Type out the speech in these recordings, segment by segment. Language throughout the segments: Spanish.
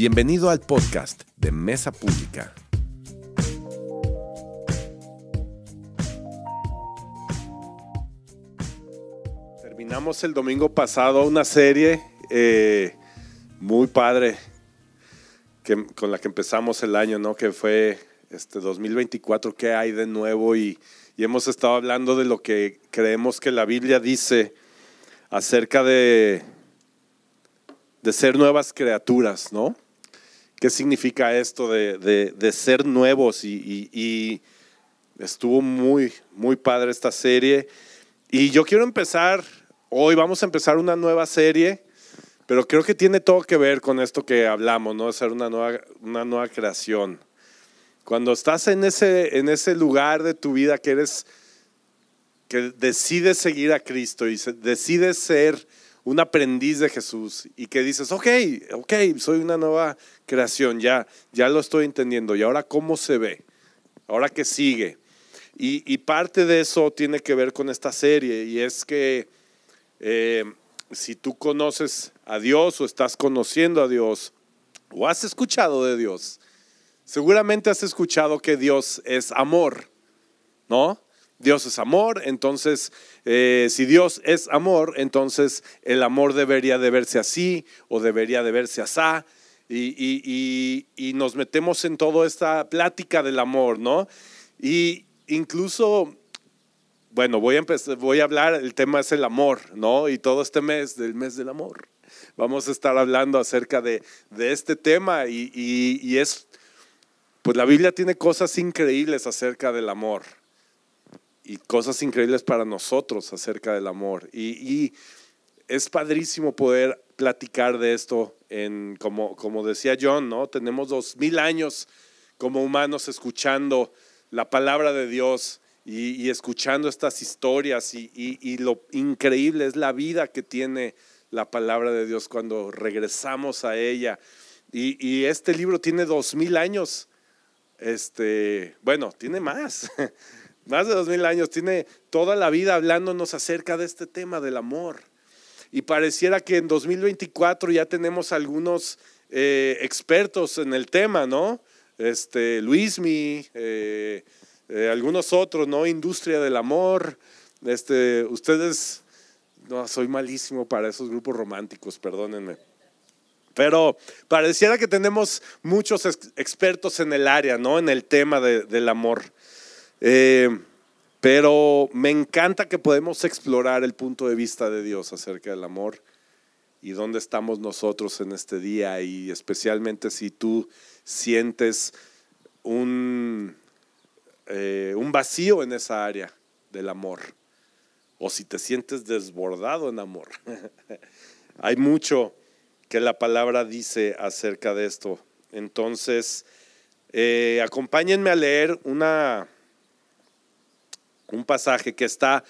Bienvenido al podcast de Mesa Pública. Terminamos el domingo pasado una serie eh, muy padre que, con la que empezamos el año, ¿no? Que fue este 2024, ¿qué hay de nuevo? Y, y hemos estado hablando de lo que creemos que la Biblia dice acerca de, de ser nuevas criaturas, ¿no? ¿Qué significa esto de, de, ser nuevos? Y, y, y, estuvo muy, muy padre esta serie. Y yo quiero empezar, hoy vamos a empezar una nueva serie, pero creo que tiene todo que ver con esto que hablamos, ¿no? De ser una nueva, una nueva creación. Cuando estás en ese, en ese lugar de tu vida que eres, que decides seguir a Cristo y decides ser un aprendiz de Jesús y que dices, ok, ok, soy una nueva creación, ya, ya lo estoy entendiendo. ¿Y ahora cómo se ve? ¿Ahora qué sigue? Y, parte de eso tiene que ver con esta serie y es que eh, si tú conoces a Dios o estás conociendo a Dios o has escuchado de Dios, Seguramente has escuchado que Dios es amor, ¿no? Dios es amor, entonces eh, si Dios es amor, entonces el amor debería de verse así o debería de verse así. Y, y, nos metemos en toda esta plática del amor, ¿no? Y incluso, bueno, voy a, empezar, voy a hablar, el tema es el amor, ¿no? Y todo este mes, del mes del amor, vamos a estar hablando acerca de, de este tema y, y es pues la Biblia tiene cosas increíbles acerca del amor y cosas increíbles para nosotros acerca del amor. Y, es padrísimo poder platicar de esto en, como, como decía John, ¿no? Tenemos dos mil años como humanos escuchando la palabra de Dios y, escuchando estas historias y, y, lo increíble es la vida que tiene la palabra de Dios cuando regresamos a ella. Y, este libro tiene dos mil años este, bueno, tiene más, más de dos mil años, tiene toda la vida hablándonos acerca de este tema del amor. Y pareciera que en 2024 ya tenemos algunos eh, expertos en el tema, ¿no? Este, Luismi, eh, eh, algunos otros, ¿no? Industria del amor. Este, ustedes, no, soy malísimo para esos grupos románticos, perdónenme. Pero pareciera que tenemos muchos expertos en el área, ¿no? En el tema del amor. Eh, pero me encanta que podemos explorar el punto de vista de Dios acerca del amor y dónde estamos nosotros en este día y especialmente si tú sientes un, eh, un vacío en esa área del amor o si te sientes desbordado en amor. Hay mucho que la palabra dice acerca de esto. Entonces, eh, acompáñenme a leer una, un pasaje que está,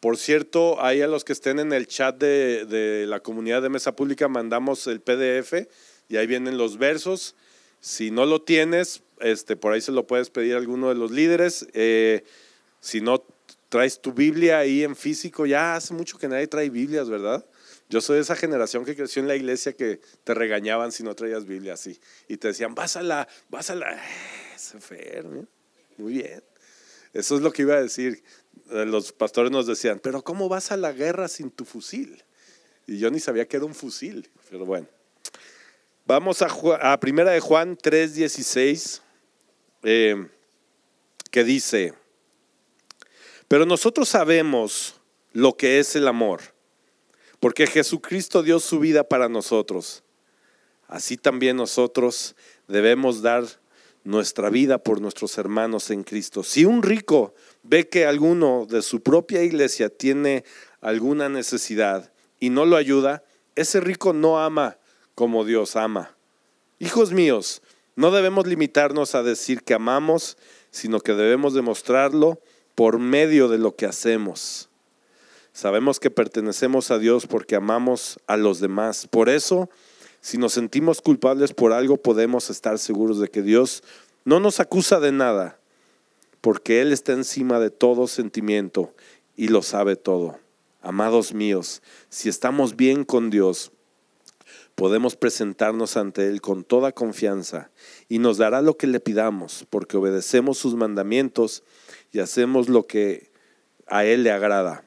por cierto, ahí a los que estén en el chat de, la comunidad de Mesa Pública mandamos el PDF y ahí vienen los versos. Si no lo tienes, este, por ahí se lo puedes pedir a alguno de los líderes. Eh, si no, traes tu Biblia ahí en físico. Ya hace mucho que nadie trae Biblias, ¿verdad? Yo soy de esa generación que creció en la iglesia que te regañaban si no traías Biblia así. Y te decían, vas a la, vas a la. Eh, muy bien. Eso es lo que iba a decir. Eh, los pastores nos decían, pero ¿cómo vas a la guerra sin tu fusil? Y yo ni sabía que era un fusil, pero bueno. Vamos a, Primera de Juan 3:16, eh, que dice, pero nosotros sabemos lo que es el amor porque Jesucristo dio su vida para nosotros. Así también nosotros debemos dar nuestra vida por nuestros hermanos en Cristo. Si un rico ve que alguno de su propia iglesia tiene alguna necesidad y no lo ayuda, ese rico no ama como Dios ama. Hijos míos, no debemos limitarnos a decir que amamos, sino que debemos demostrarlo por medio de lo que hacemos. Sabemos que pertenecemos a Dios porque amamos a los demás. Por eso, si nos sentimos culpables por algo, podemos estar seguros de que Dios no nos acusa de nada, porque Él está encima de todo sentimiento y lo sabe todo. Amados míos, si estamos bien con Dios, podemos presentarnos ante Él con toda confianza y nos dará lo que le pidamos, porque obedecemos sus mandamientos y hacemos lo que a Él le agrada.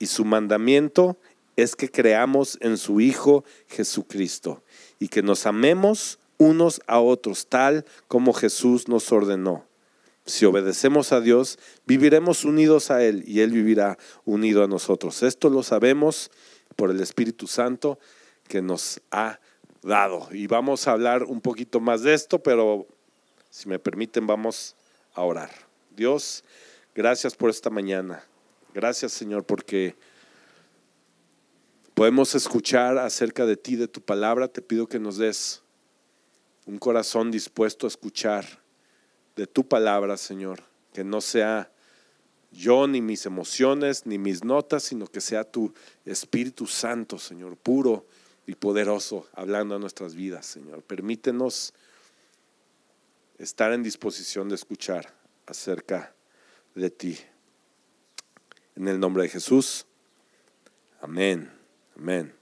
Y su mandamiento es que creamos en su Hijo Jesucristo y que nos amemos unos a otros, tal como Jesús nos ordenó. Si obedecemos a Dios, viviremos unidos a Él y Él vivirá unido a nosotros. Esto lo sabemos por el Espíritu Santo que nos ha dado. Y vamos a hablar un poquito más de esto, pero si me permiten, vamos a orar. Dios, gracias por esta mañana. Gracias, Señor, porque podemos escuchar acerca de ti, de tu palabra. Te pido que nos des un corazón dispuesto a escuchar de tu palabra, Señor. Que no sea yo ni mis emociones ni mis notas, sino que sea tu Espíritu Santo, Señor, puro y poderoso, hablando a nuestras vidas, Señor. Permítenos estar en disposición de escuchar acerca de ti. En el nombre de Jesús. Amén. Amén.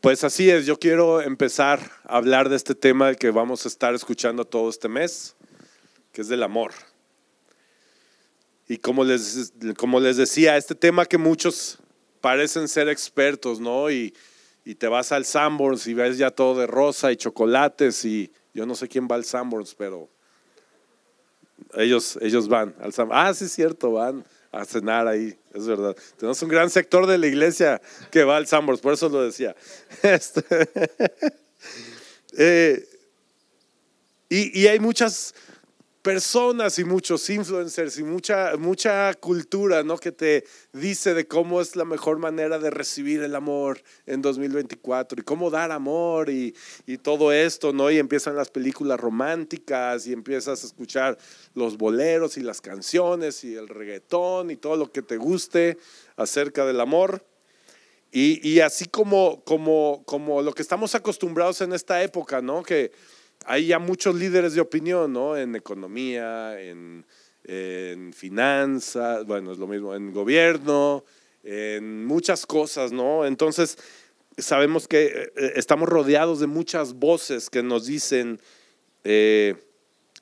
Pues así es, yo quiero empezar a hablar de este tema que vamos a estar escuchando todo este mes, que es del amor. Y como les, como les decía, este tema que muchos parecen ser expertos, ¿no? Y, te vas al Sanborns y ves ya todo de rosa y chocolates y yo no sé quién va al Sanborns, pero ellos, ellos van al Sanborns. Ah, sí es cierto, van a cenar ahí, es verdad. Tenemos un gran sector de la iglesia que va al Sanborns, por eso lo decía. Este, eh, y hay muchas personas y muchos influencers y mucha, mucha cultura ¿no? que te dice de cómo es la mejor manera de recibir el amor en 2024 y cómo dar amor y, y, todo esto, ¿no? Y empiezan las películas románticas y empiezas a escuchar los boleros y las canciones y el reggaetón y todo lo que te guste acerca del amor. Y, y así como, como, como lo que estamos acostumbrados en esta época, ¿no? Que hay ya muchos líderes de opinión, ¿no? En economía, en, finanzas, bueno, es lo mismo, en gobierno, en muchas cosas, ¿no? Entonces, sabemos que eh, eh, estamos rodeados de muchas voces que nos dicen eh,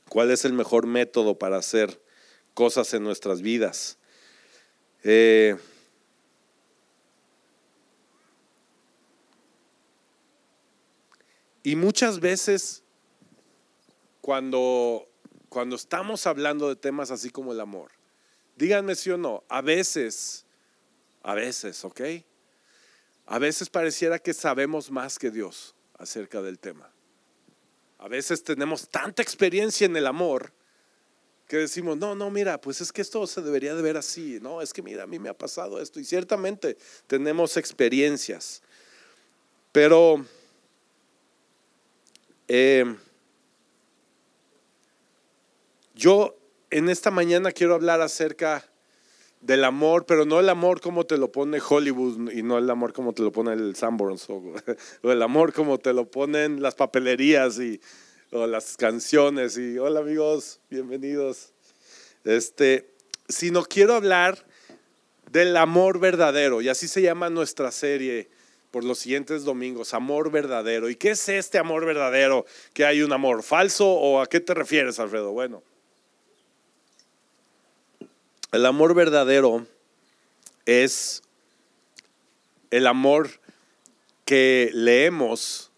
cuál es el mejor método para hacer cosas en nuestras vidas. y muchas veces cuando, cuando estamos hablando de temas así como el amor, díganme si o no, a veces, a veces, ¿ok? A veces pareciera que sabemos más que Dios acerca del tema. A veces tenemos tanta experiencia en el amor que decimos, no, no, mira, pues es que esto se debería de ver así, no, es que mira, a mí me ha pasado esto y ciertamente tenemos experiencias, pero eh, yo en esta mañana quiero hablar acerca del amor, pero no el amor como te lo pone Hollywood y no el amor como te lo pone el Sanborns o, el amor como te lo ponen las papelerías y o las canciones y hola amigos, bienvenidos. Este, sino quiero hablar del amor verdadero y así se llama nuestra serie por los siguientes domingos, amor verdadero. ¿Y qué es este amor verdadero? ¿Que hay un amor falso o a qué te refieres, Alfredo? Bueno, el amor verdadero es el amor que leemos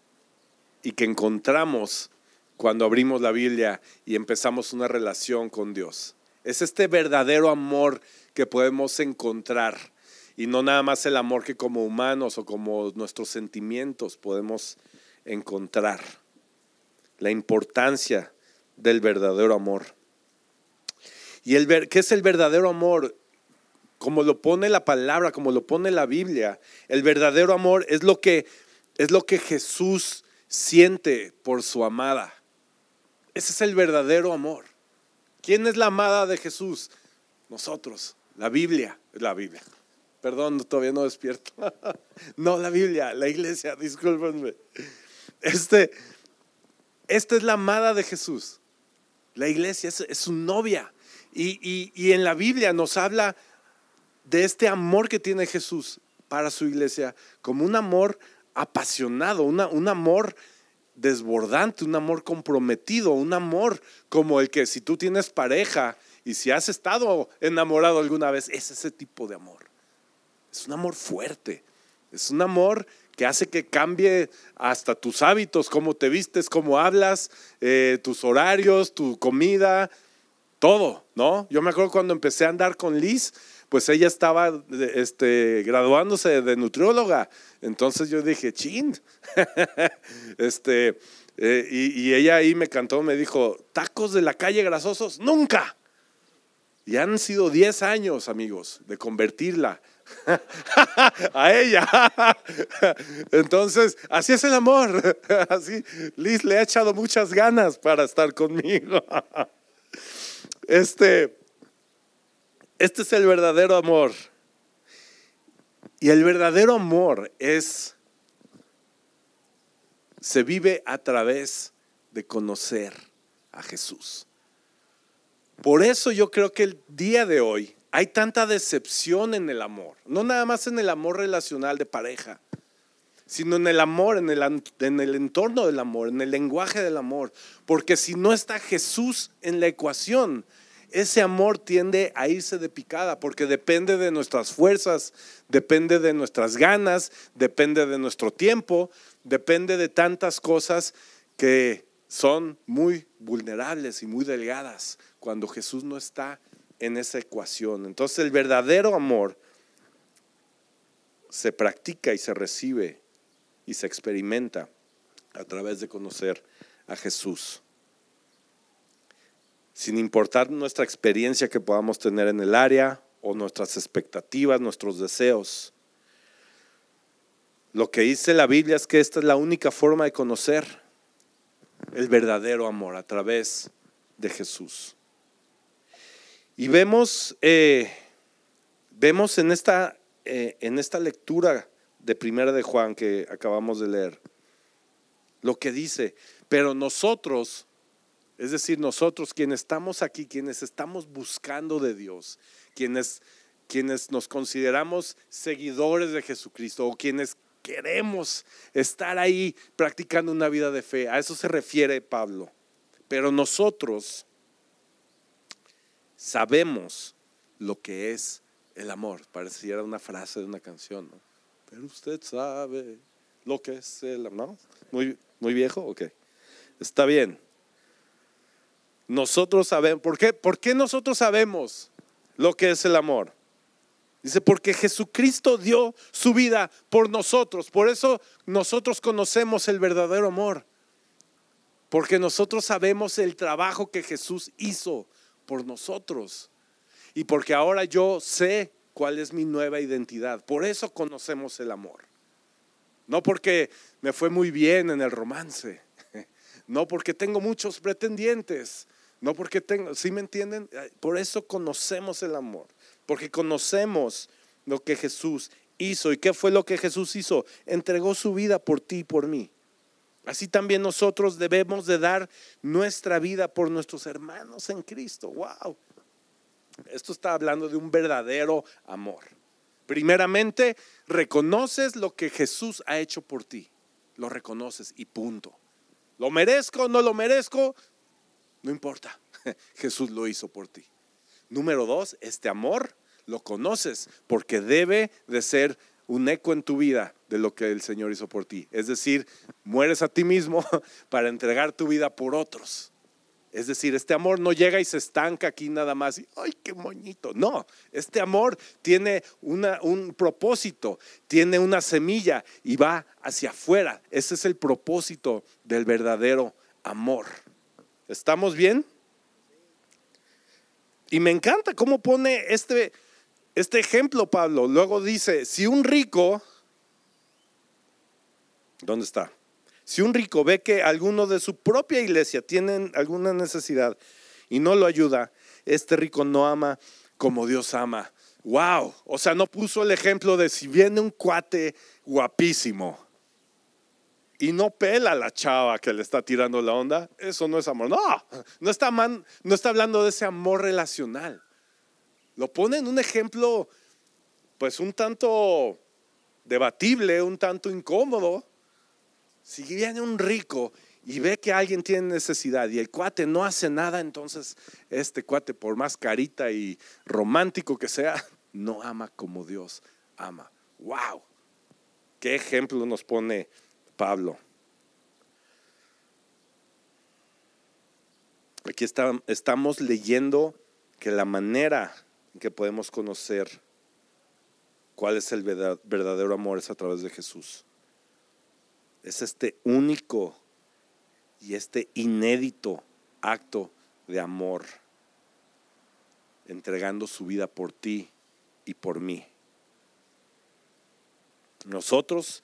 y que encontramos cuando abrimos la Biblia y empezamos una relación con Dios. Es este verdadero amor que podemos encontrar y no nada más el amor que como humanos o como nuestros sentimientos podemos encontrar. La importancia del verdadero amor. Y el ver, ¿qué es el verdadero amor? Como lo pone la palabra, como lo pone la Biblia, el verdadero amor es lo que es lo que Jesús siente por su amada. Ese es el verdadero amor. ¿Quién es la amada de Jesús? Nosotros, la Biblia, la Biblia. Perdón, todavía no despierto. no, la Biblia, la iglesia, discúlpenme. Este, esta es la amada de Jesús. La iglesia es, es su novia. Y, en la Biblia nos habla de este amor que tiene Jesús para su iglesia como un amor apasionado, un amor desbordante, un amor comprometido, un amor como el que si tú tienes pareja y si has estado enamorado alguna vez, es ese tipo de amor. Es un amor fuerte, es un amor que hace que cambie hasta tus hábitos, cómo te vistes, cómo hablas, eh, tus horarios, tu comida, todo, ¿no? Yo me acuerdo cuando empecé a andar con Liz, pues ella estaba este, graduándose de nutrióloga. Entonces yo dije, chin. este, eh, y, y, ella ahí me cantó, me dijo, tacos de la calle grasosos, nunca. Y han sido 10 años, amigos, de convertirla a ella. Entonces, así es el amor. Así, Liz le ha echado muchas ganas para estar conmigo. Este, este es el verdadero amor. Y el verdadero amor es, se vive a través de conocer a Jesús. Por eso yo creo que el día de hoy hay tanta decepción en el amor. No nada más en el amor relacional de pareja, sino en el amor, en el, en el entorno del amor, en el lenguaje del amor. Porque si no está Jesús en la ecuación, ese amor tiende a irse de picada porque depende de nuestras fuerzas, depende de nuestras ganas, depende de nuestro tiempo, depende de tantas cosas que son muy vulnerables y muy delgadas cuando Jesús no está en esa ecuación. Entonces el verdadero amor se practica y se recibe y se experimenta a través de conocer a Jesús sin importar nuestra experiencia que podamos tener en el área o nuestras expectativas, nuestros deseos. Lo que dice la Biblia es que esta es la única forma de conocer el verdadero amor a través de Jesús. Y vemos, eh, vemos en, esta, eh, en esta lectura de Primera de Juan que acabamos de leer, lo que dice, pero nosotros es decir, nosotros quienes estamos aquí, quienes estamos buscando de Dios, quienes, quienes nos consideramos seguidores de Jesucristo o quienes queremos estar ahí practicando una vida de fe. A eso se refiere Pablo. Pero nosotros sabemos lo que es el amor. Pareciera una frase de una canción, ¿no? Pero usted sabe lo que es el amor. Muy, muy viejo, ok. Está bien. Nosotros sabemos, ¿por qué? ¿Por qué nosotros sabemos lo que es el amor? Dice, porque Jesucristo dio su vida por nosotros. Por eso nosotros conocemos el verdadero amor. Porque nosotros sabemos el trabajo que Jesús hizo por nosotros. Y porque ahora yo sé cuál es mi nueva identidad. Por eso conocemos el amor. No porque me fue muy bien en el romance. No porque tengo muchos pretendientes. No porque tengo, ¿sí me entienden? Por eso conocemos el amor, porque conocemos lo que Jesús hizo. ¿Y qué fue lo que Jesús hizo? Entregó su vida por ti y por mí. Así también nosotros debemos de dar nuestra vida por nuestros hermanos en Cristo. Wow. Esto está hablando de un verdadero amor. Primeramente, reconoces lo que Jesús ha hecho por ti. Lo reconoces y punto. ¿Lo merezco no lo merezco? No importa, Jesús lo hizo por ti. Número dos, este amor lo conoces porque debe de ser un eco en tu vida de lo que el Señor hizo por ti. Es decir, mueres a ti mismo para entregar tu vida por otros. Es decir, este amor no llega y se estanca aquí nada más y, ay, qué moñito. No, este amor tiene una, un propósito, tiene una semilla y va hacia afuera. Ese es el propósito del verdadero amor. ¿Estamos bien? Y me encanta cómo pone este, este ejemplo Pablo. Luego dice, si un rico, ¿dónde está? Si un rico ve que alguno de su propia iglesia tiene alguna necesidad y no lo ayuda, este rico no ama como Dios ama. Wow, o sea, no puso el ejemplo de si viene un cuate guapísimo y no pela a la chava que le está tirando la onda, eso no es amor. No, no está, no está hablando de ese amor relacional. Lo pone en un ejemplo, pues un tanto debatible, un tanto incómodo. Si viene un rico y ve que alguien tiene necesidad y el cuate no hace nada, entonces este cuate, por más carita y romántico que sea, no ama como Dios ama. ¡Wow! ¿Qué ejemplo nos pone Pablo? Aquí estamos leyendo que la manera en que podemos conocer cuál es el verdadero amor es a través de Jesús. Es este único y este inédito acto de amor, entregando su vida por ti y por mí. Nosotros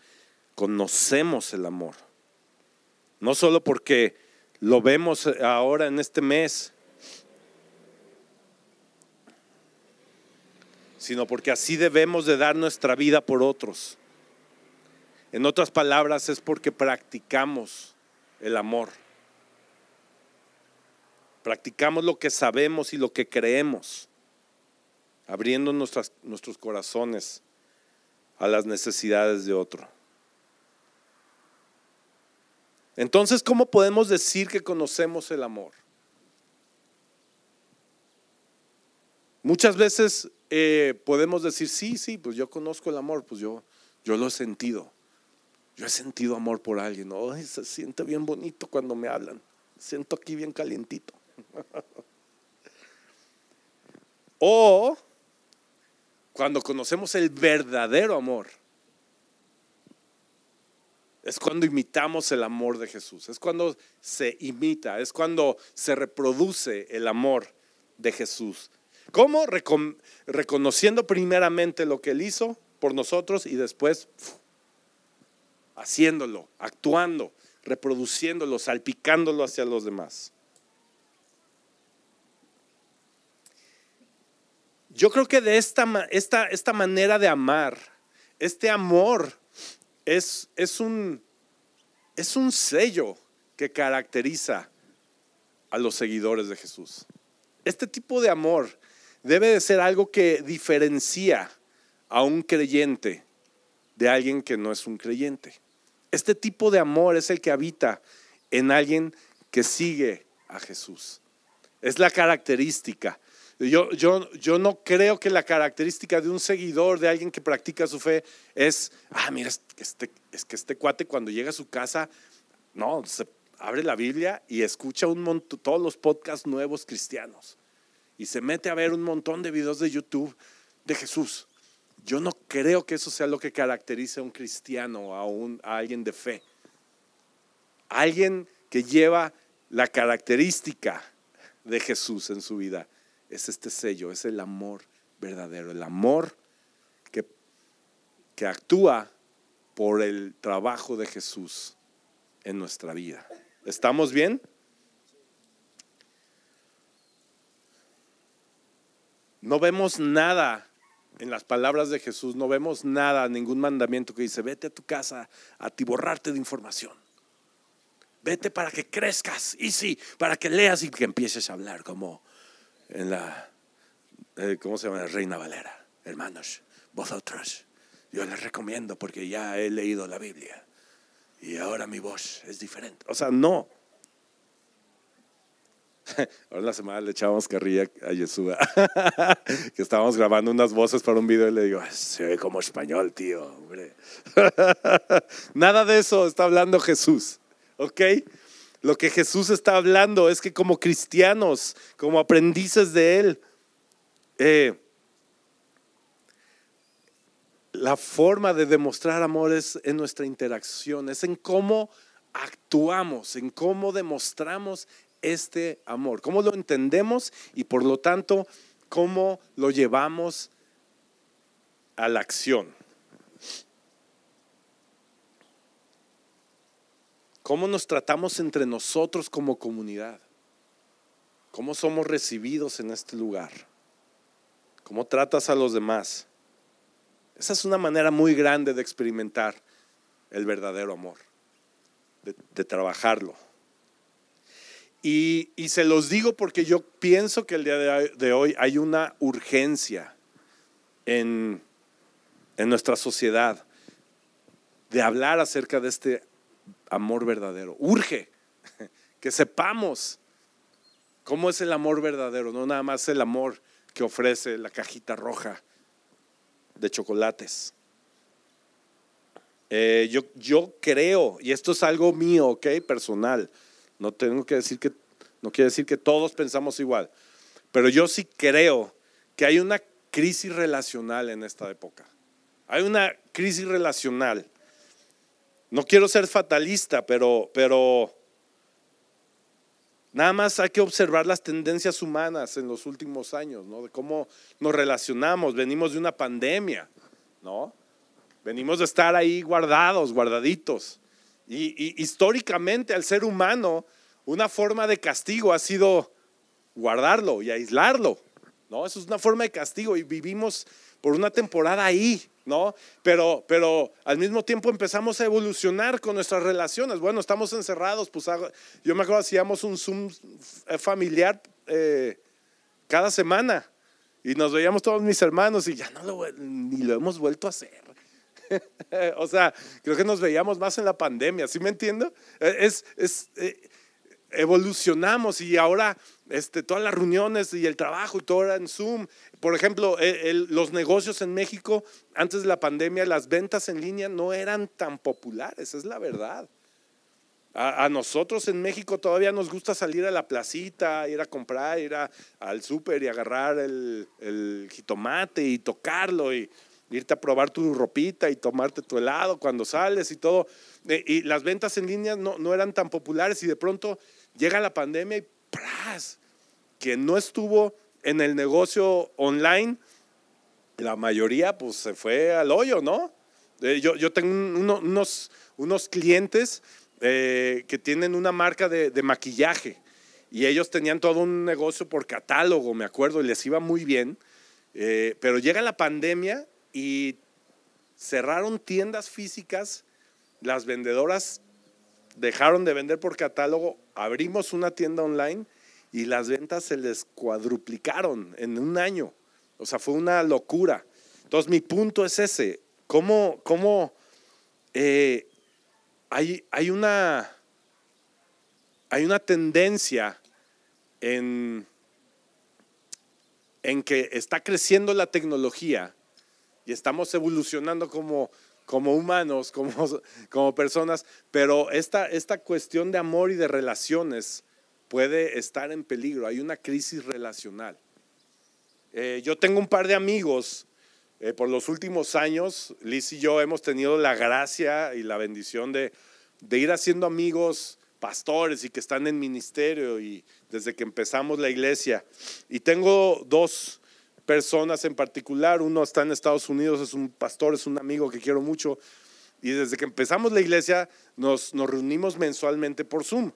conocemos el amor, no solo porque lo vemos ahora en este mes, sino porque así debemos de dar nuestra vida por otros. En otras palabras, es porque practicamos el amor. Practicamos lo que sabemos y lo que creemos, abriendo nuestros corazones a las necesidades de otro. Entonces, ¿cómo podemos decir que conocemos el amor? Muchas veces eh, podemos decir, sí, sí, pues yo conozco el amor, pues yo, yo lo he sentido. Yo he sentido amor por alguien. Oh, se siente bien bonito cuando me hablan. Siento aquí bien calientito. o cuando conocemos el verdadero amor. Es cuando imitamos el amor de Jesús. Es cuando se imita. Es cuando se reproduce el amor de Jesús. ¿Cómo? reconociendo primeramente lo que Él hizo por nosotros y después haciéndolo, actuando, reproduciéndolo, salpicándolo hacia los demás. Yo creo que de esta, esta, esta manera de amar, este amor es, es, un, es un sello que caracteriza a los seguidores de Jesús. Este tipo de amor debe de ser algo que diferencia a un creyente de alguien que no es un creyente. Este tipo de amor es el que habita en alguien que sigue a Jesús. Es la característica. Yo, yo, yo no creo que la característica de un seguidor, de alguien que practica su fe, es, ah, mira, este, es que este cuate cuando llega a su casa, no, se abre la Biblia y escucha un montón, todos los podcasts nuevos cristianos y se mete a ver un montón de videos de YouTube de Jesús. Yo no creo que eso sea lo que caracteriza a un cristiano, a, un, a alguien de fe. Alguien que lleva la característica de Jesús en su vida es este sello, es el amor verdadero, el amor que, que actúa por el trabajo de Jesús en nuestra vida. ¿Estamos bien? No vemos nada en las palabras de Jesús, no vemos nada, ningún mandamiento que dice, vete a tu casa a tiborrarte de información. Vete para que crezcas y sí, para que leas y que empieces a hablar como en la, eh, ¿cómo se llama? Reina Valera. Hermanos, vosotros, yo les recomiendo porque ya he leído la Biblia y ahora mi voz es diferente. O sea, no. Ahora en la semana le echábamos carrilla a Yeshua, que estábamos grabando unas voces para un video y le digo, se ve como español, tío, hombre. Nada de eso está hablando Jesús, ¿ok? Lo que Jesús está hablando es que como cristianos, como aprendices de Él, eh, la forma de demostrar amor es en nuestra interacción, es en cómo actuamos, en cómo demostramos este amor? ¿Cómo lo entendemos y por lo tanto cómo lo llevamos a la acción? ¿Cómo nos tratamos entre nosotros como comunidad? ¿Cómo somos recibidos en este lugar? ¿Cómo tratas a los demás? Esa es una manera muy grande de experimentar el verdadero amor, de, de trabajarlo. Y, se los digo porque yo pienso que el día de hoy hay una urgencia en, en nuestra sociedad de hablar acerca de este amor verdadero. Urge que sepamos cómo es el amor verdadero, no nada más el amor que ofrece la cajita roja de chocolates. Eh, yo, yo creo, y esto es algo mío, ¿ok? Personal. No tengo que decir que, no quiere decir que todos pensamos igual. Pero yo sí creo que hay una crisis relacional en esta época. Hay una crisis relacional. No quiero ser fatalista, pero, pero nada más hay que observar las tendencias humanas en los últimos años, ¿no? De cómo nos relacionamos. Venimos de una pandemia, ¿no? Venimos de estar ahí guardados, guardaditos. Y, históricamente al ser humano, una forma de castigo ha sido guardarlo y aislarlo. ¿no? Eso es una forma de castigo y vivimos por una temporada ahí, ¿no? Pero, pero al mismo tiempo empezamos a evolucionar con nuestras relaciones. Bueno, estamos encerrados, pues yo me acuerdo hacíamos un Zoom eh, familiar eh, cada semana y nos veíamos todos mis hermanos y ya no lo, ni lo hemos vuelto a hacer. o sea, creo que nos veíamos más en la pandemia, ¿sí me entiendo? Eh, es, es eh, evolucionamos y ahora este, todas las reuniones y el trabajo y todo era en Zoom. Por ejemplo, eh, los negocios en México, antes de la pandemia, las ventas en línea no eran tan populares, es la verdad. A, nosotros en México todavía nos gusta salir a la placita, ir a comprar, ir al súper y agarrar el, el jitomate y tocarlo y irte a probar tu ropita y tomarte tu helado cuando sales y todo. Eh, y las ventas en línea no, no, eran tan populares y de pronto llega la pandemia y ¡pras! que no estuvo en el negocio online, la mayoría pues se fue al hoyo, ¿no? Eh, yo, yo, tengo unos, unos clientes eh, que tienen una marca de, de maquillaje y ellos tenían todo un negocio por catálogo, me acuerdo, y les iba muy bien. pero llega la pandemia y cerraron tiendas físicas, las vendedoras dejaron de vender por catálogo, abrimos una tienda online y las ventas se les cuadruplicaron en un año. O sea, fue una locura. Entonces, mi punto es ese. ¿Cómo, cómo eh, hay, hay, una, hay una tendencia en, en que está creciendo la tecnología y estamos evolucionando como, como humanos, como, como personas, pero esta, esta cuestión de amor y de relaciones puede estar en peligro. Hay una crisis relacional. Eh, yo tengo un par de amigos. Eh, por los últimos años, Liz y yo hemos tenido la gracia y la bendición de, de ir haciendo amigos pastores y que están en ministerio y desde que empezamos la iglesia. Y tengo dos, personas en particular. Uno está en Estados Unidos, es un pastor, es un amigo que quiero mucho. Y desde que empezamos la iglesia nos, nos reunimos mensualmente por Zoom.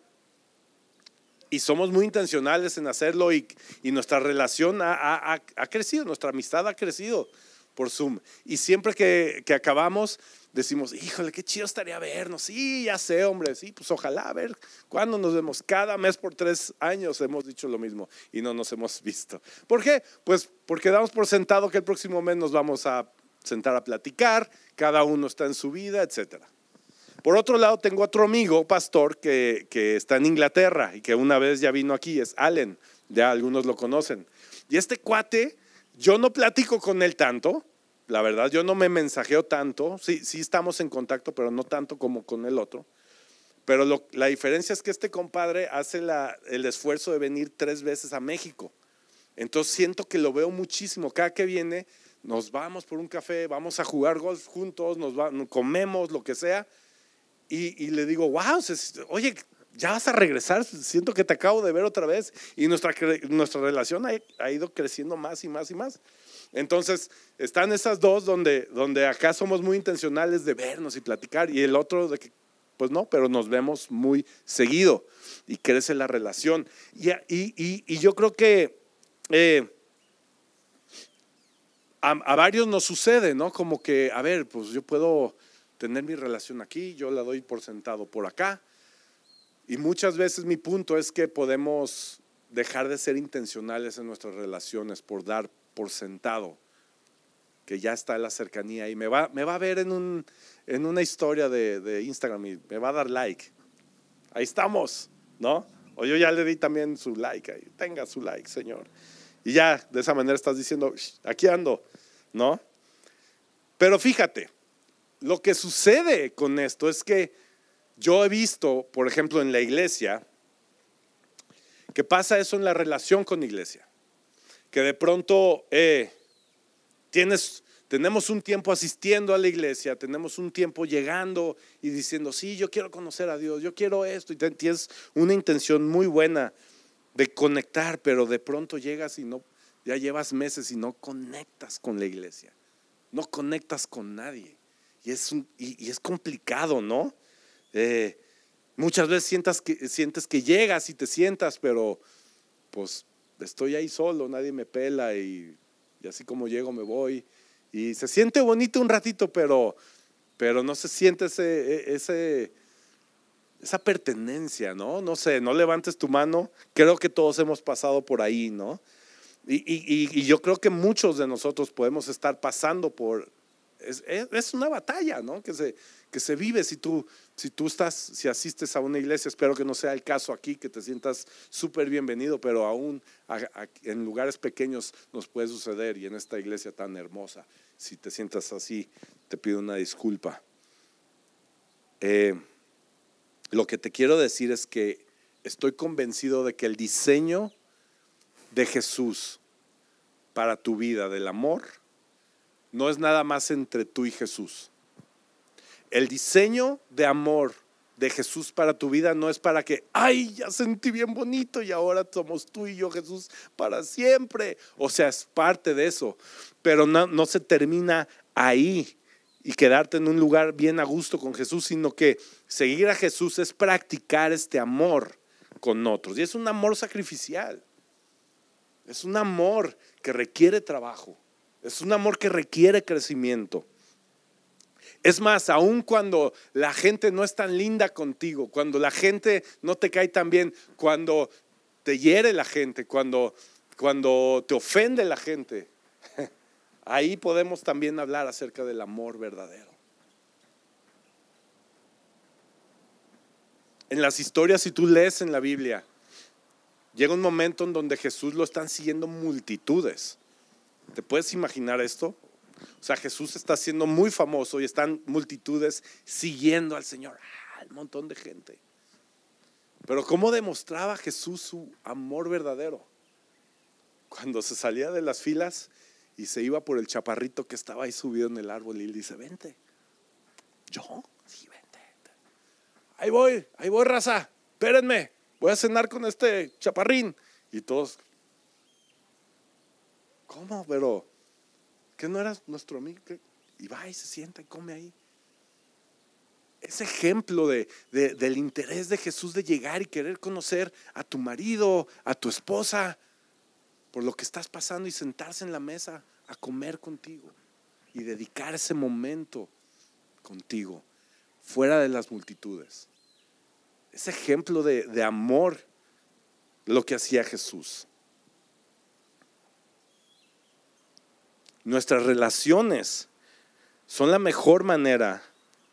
Y somos muy intencionales en hacerlo y, y nuestra relación ha, ha, ha, crecido, nuestra amistad ha crecido por Zoom. Y siempre que, que acabamos, decimos, híjole, qué chido estaría vernos. Sí, ya sé, hombre, sí, pues ojalá, ver, ¿cuándo nos vemos? Cada mes por tres años hemos dicho lo mismo y no nos hemos visto. ¿Por qué? Pues porque damos por sentado que el próximo mes nos vamos a sentar a platicar, cada uno está en su vida, etc. Por otro lado, tengo otro amigo, pastor, que, que está en Inglaterra y que una vez ya vino aquí, es Allen, ya algunos lo conocen. Y este cuate, yo no platico con él tanto, la verdad, yo no me mensajeo tanto, sí, sí estamos en contacto, pero no tanto como con el otro. Pero la diferencia es que este compadre hace el esfuerzo de venir tres veces a México. Entonces siento que lo veo muchísimo. Cada que viene, nos vamos por un café, vamos a jugar golf juntos, nos comemos, lo que sea. Y, le digo, wow, oye, ya vas a regresar, siento que te acabo de ver otra vez. Y nuestra, nuestra relación ha ido creciendo más y más y más. Entonces, están esas dos donde, donde acá somos muy intencionales de vernos y platicar y el otro de que, pues no, pero nos vemos muy seguido y crece la relación. Y, y, y, yo creo que eh, a, a, varios nos sucede, ¿no? Como que, a ver, pues yo puedo tener mi relación aquí, yo la doy por sentado por acá. Y muchas veces mi punto es que podemos dejar de ser intencionales en nuestras relaciones por dar por sentado que ya está en la cercanía y me va, me va a ver en, un, en una historia de, Instagram y me va a dar like. Ahí estamos, ¿no? O yo ya le di también su like. Tenga su like, Señor. Y ya de esa manera estás diciendo, aquí ando, ¿no? Pero fíjate, lo que sucede con esto es que yo he visto, por ejemplo, en la iglesia, que pasa eso en la relación con la iglesia. Que de pronto eh, tienes, tenemos un tiempo asistiendo a la iglesia, tenemos un tiempo llegando y diciendo, sí, yo quiero conocer a Dios, yo quiero esto, y tienes una intención muy buena de conectar, pero de pronto llegas y no, ya llevas meses y no conectas con la iglesia no conectas con nadie. Y es, y, es complicado, ¿no? Eh, muchas veces sientas que, sientes que llegas y te sientas, pero pues estoy ahí solo, nadie me pela y, así como llego me voy. Y se siente bonito un ratito, pero, pero no se siente ese, e, esa pertenencia, ¿no? No sé, no levantes tu mano. Creo que todos hemos pasado por ahí, ¿no? Y, yo creo que muchos de nosotros podemos estar pasando por... Es, una batalla, ¿no? Que se, que se vive si tú, si tú estás, si asistes a una iglesia, espero que no sea el caso aquí, que te sientas súper bienvenido, pero aún en lugares pequeños nos puede suceder y en esta iglesia tan hermosa, si te sientas así, te pido una disculpa. Eh, lo que te quiero decir es que estoy convencido de que el diseño de Jesús para tu vida del amor no es nada más entre tú y Jesús. El diseño de amor de Jesús para tu vida no es para que, ay, ya sentí bien bonito y ahora somos tú y yo Jesús para siempre. O sea, es parte de eso, pero no, no se termina ahí y quedarte en un lugar bien a gusto con Jesús, sino que seguir a Jesús es practicar este amor con otros. Y es un amor sacrificial. Es un amor que requiere trabajo. Es un amor que requiere crecimiento. Es más, aun cuando la gente no es tan linda contigo, cuando la gente no te cae tan bien, cuando te hiere la gente, cuando, cuando te ofende la gente, ahí podemos también hablar acerca del amor verdadero. En las historias, si tú lees en la Biblia, Llega un momento en donde Jesús lo están siguiendo multitudes. ¿Te puedes imaginar esto? O sea, Jesús está siendo muy famoso y están multitudes siguiendo al Señor. Ah, un montón de gente. Pero ¿cómo demostraba Jesús su amor verdadero? Cuando se salía de las filas y se iba por el chaparrito que estaba ahí subido en el árbol y le dice, vente. ¿Yo? Sí, vente. Ahí voy, ahí voy, raza. Espérenme voy a cenar con este chaparrín. Y todos, ¿cómo? Pero, ¿qué no eras nuestro amigo? Y va y se sienta y come ahí. Ese ejemplo de, del interés de Jesús de llegar y querer conocer a tu marido, a tu esposa, por lo que estás pasando y sentarse en la mesa a comer contigo y dedicar ese momento contigo, fuera de las multitudes ese ejemplo de, amor, lo que hacía Jesús. Nuestras relaciones son la mejor manera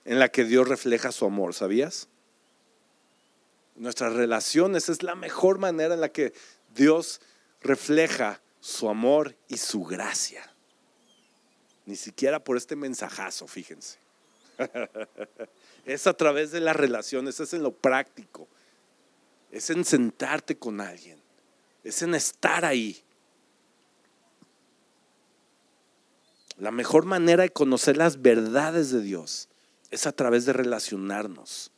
en la que Dios refleja su amor, ¿sabías? Nuestras relaciones es la mejor manera en la que Dios refleja su amor y su gracia. Ni siquiera por este mensajazo, fíjense. es a través de las relaciones, es en lo práctico, es en sentarte con alguien, es en estar ahí. La mejor manera de conocer las verdades de Dios es a través de relacionarnos.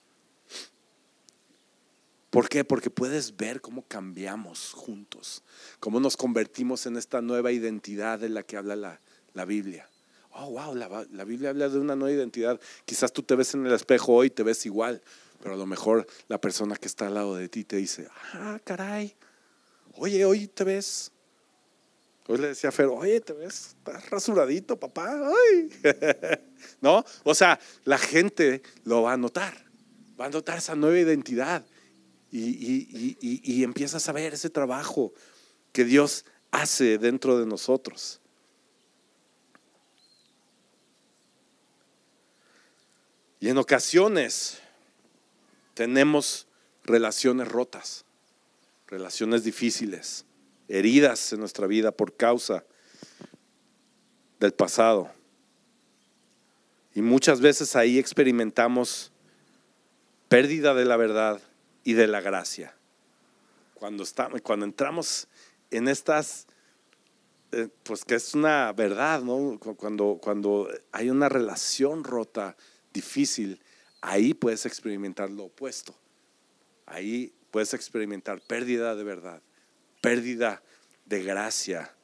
¿Por qué? Porque puedes ver cómo cambiamos juntos, cómo nos convertimos en esta nueva identidad de la que habla la, la Biblia oh, wow, la, Biblia habla de una nueva identidad. Quizás tú te ves en el espejo hoy te ves igual, pero a lo mejor la persona que está al lado de ti te dice, ah, caray, oye, hoy te ves. Hoy le decía a Fer, oye, te ves, estás rasuradito, papá. Ay. ¿No? O sea, la gente lo va a notar. Va a notar esa nueva identidad. Y, y, y, y empiezas a ver ese trabajo que Dios hace dentro de nosotros. Y en ocasiones tenemos relaciones rotas, relaciones difíciles heridas en nuestra vida por causa del pasado. Y muchas veces ahí experimentamos pérdida de la verdad y de la gracia. Cuando, estamos, cuando entramos en estas, eh, pues que es una verdad, ¿no? Cuando, cuando hay una relación rota, difícil, ahí puedes experimentar lo opuesto. Ahí puedes experimentar pérdida de verdad, pérdida de gracia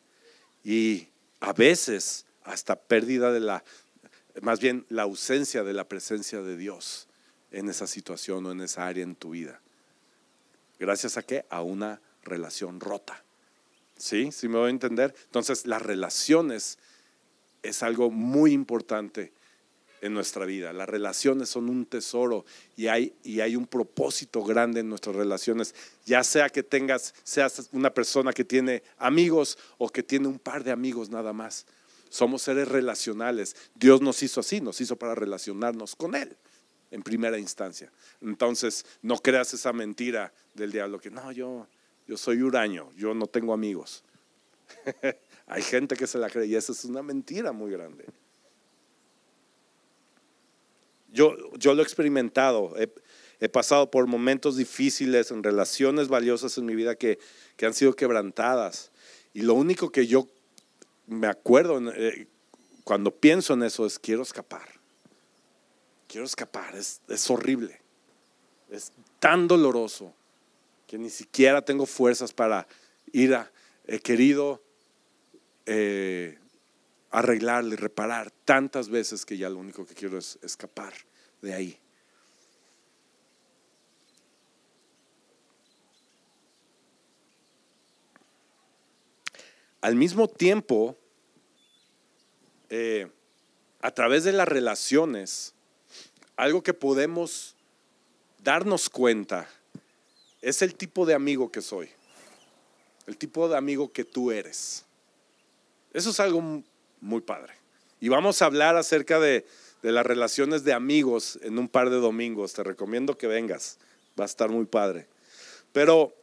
y a veces hasta pérdida de la, más bien la ausencia de la presencia de Dios en esa situación o en esa área en tu vida. Gracias a qué? A una relación rota. ¿Sí? ¿Sí me voy a entender? Entonces, las relaciones es algo muy importante en nuestra vida. Las relaciones son un tesoro y hay, y hay un propósito grande en nuestras relaciones. Ya sea que tengas, seas una persona que tiene amigos o que tiene un par de amigos nada más. Somos seres relacionales. Dios nos hizo así, nos hizo para relacionarnos con Él en primera instancia. Entonces, no creas esa mentira del diablo que no, yo, yo soy huraño, yo no tengo amigos. Hay gente que se la cree y esa es una mentira muy grande. Yo, yo lo he experimentado, he, pasado por momentos difíciles en relaciones valiosas en mi vida que, que han sido quebrantadas. Y lo único que yo me acuerdo eh, cuando pienso en eso es quiero escapar. Quiero escapar, es, horrible. Es tan doloroso que ni siquiera tengo fuerzas para ir a, he querido eh, arreglarle, reparar tantas veces que ya lo único que quiero es escapar de ahí. Al mismo tiempo, eh, a través de las relaciones, algo que podemos darnos cuenta es el tipo de amigo que soy, el tipo de amigo que tú eres. Eso es algo muy padre. Y vamos a hablar acerca de, de las relaciones de amigos en un par de domingos. Te recomiendo que vengas, va a estar muy padre. Pero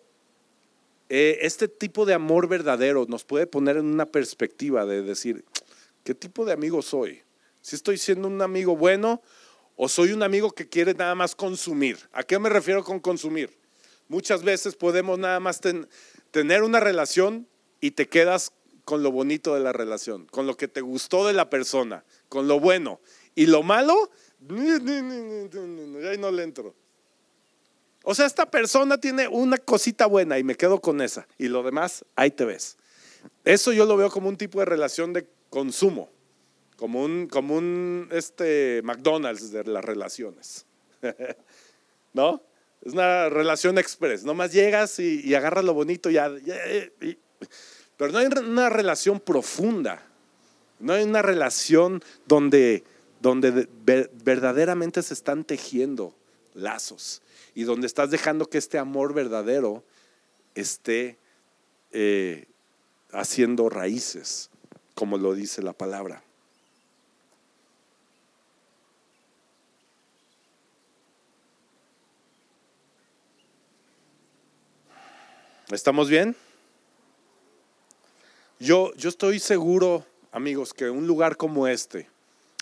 eh, este tipo de amor verdadero nos puede poner en una perspectiva de decir, ¿qué tipo de amigo soy? Si estoy siendo un amigo bueno o soy un amigo que quiere nada más consumir. ¿A qué me refiero con consumir? Muchas veces podemos nada más tener una relación y te quedas con lo bonito de la relación, con lo que te gustó de la persona, con lo bueno. Y lo malo, ahí no le entro. O sea, esta persona tiene una cosita buena y me quedo con esa. Y lo demás, ahí te ves. Eso yo lo veo como un tipo de relación de consumo, como un, como un este, McDonald's de las relaciones. ¿No? Es una relación express. Nomás llegas y, agarras lo bonito ya. Pero no hay una relación profunda. No hay una relación donde, donde verdaderamente se están tejiendo lazos y donde estás dejando que este amor verdadero esté eh, haciendo raíces, como lo dice la palabra. ¿Estamos bien? Yo, yo estoy seguro, amigos, que un lugar como este,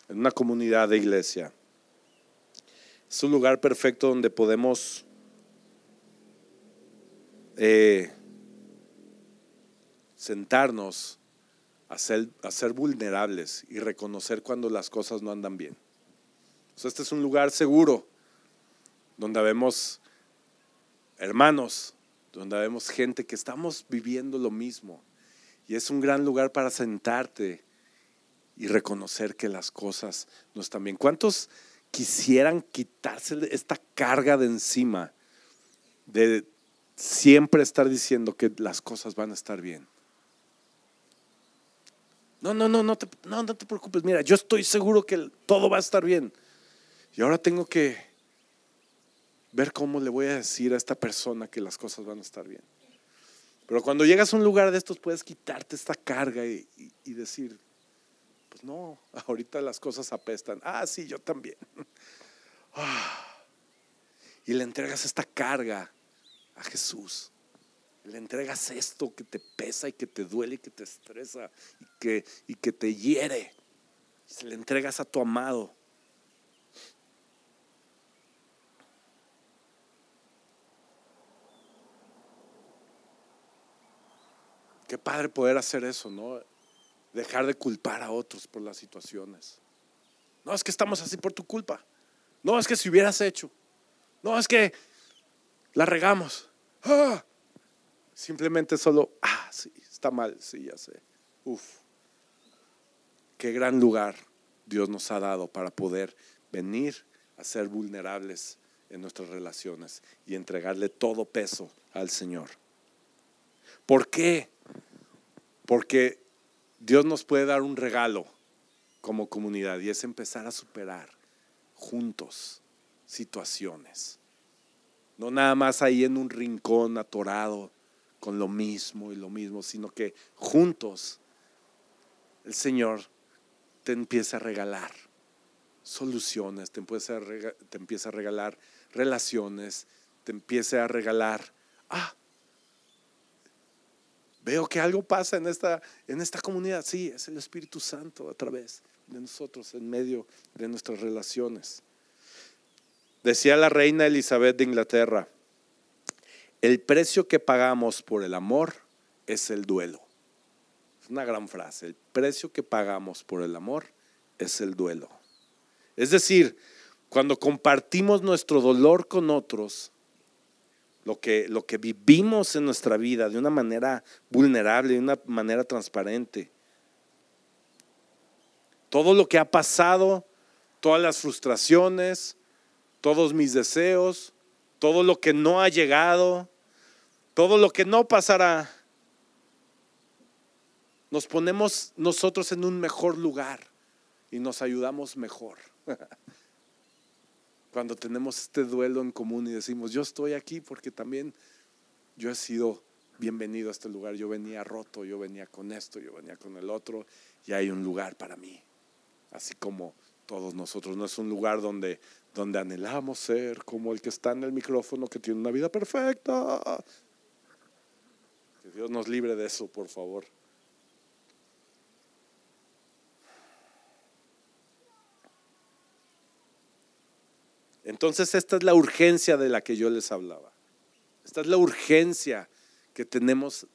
en una comunidad de iglesia, es un lugar perfecto donde podemos eh, sentarnos a ser, vulnerables y reconocer cuando las cosas no andan bien. este es un lugar seguro donde vemos hermanos, donde vemos gente que estamos viviendo lo mismo. Y es un gran lugar para sentarte y reconocer que las cosas no están bien. ¿Cuántos quisieran quitarse esta carga de encima de siempre estar diciendo que las cosas van a estar bien. No, no, no, no te, no, no te preocupes. Mira, yo estoy seguro que todo va a estar bien. Y ahora tengo que ver cómo le voy a decir a esta persona que las cosas van a estar bien. Pero cuando llegas a un lugar de estos puedes quitarte esta carga y decir, pues no, ahorita las cosas apestan. Ah, sí, yo también. Ah. Y le entregas esta carga a Jesús. Le entregas esto que te pesa y que te duele y que te estresa y que, y que te hiere. Se le entregas a tu amado. Qué padre poder hacer eso, ¿no? Dejar de culpar a otros por las situaciones. No, es que estamos así por tu culpa. No, es que si hubieras hecho. No, es que la regamos. Ah. Simplemente solo, ah, sí, está mal, sí, ya sé. Uf. Qué gran lugar Dios nos ha dado para poder venir a ser vulnerables en nuestras relaciones y entregarle todo peso al Señor. ¿Por qué? Porque Dios nos puede dar un regalo como comunidad y es empezar a superar juntos situaciones. No nada más ahí en un rincón atorado con lo mismo y lo mismo, sino que juntos el Señor te empieza a regalar soluciones, te empieza a, regalar, relaciones, te empieza a regalar, ah, veo que algo pasa en esta, en esta comunidad, sí, es el Espíritu Santo a través de nosotros, en medio de nuestras relaciones. Decía la reina Elizabeth de Inglaterra, el precio que pagamos por el amor es el duelo. Es una gran frase, el precio que pagamos por el amor es el duelo. Es decir, cuando compartimos nuestro dolor con otros, lo que, lo que vivimos en nuestra vida de una manera vulnerable, de una manera transparente, todo lo que ha pasado, todas las frustraciones, todos mis deseos, todo lo que no ha llegado, todo lo que no pasará, nos ponemos nosotros en un mejor lugar y nos ayudamos mejor. Cuando tenemos este duelo en común y decimos, yo estoy aquí porque también yo he sido bienvenido a este lugar, yo venía roto, yo venía con esto, yo venía con el otro, y hay un lugar para mí así como todos nosotros. No es un lugar donde, donde anhelamos ser como el que está en el micrófono que tiene una vida perfecta. Que Dios nos libre de eso, por favor. Entonces esta es la urgencia de la que yo les hablaba. Esta es la urgencia que tenemos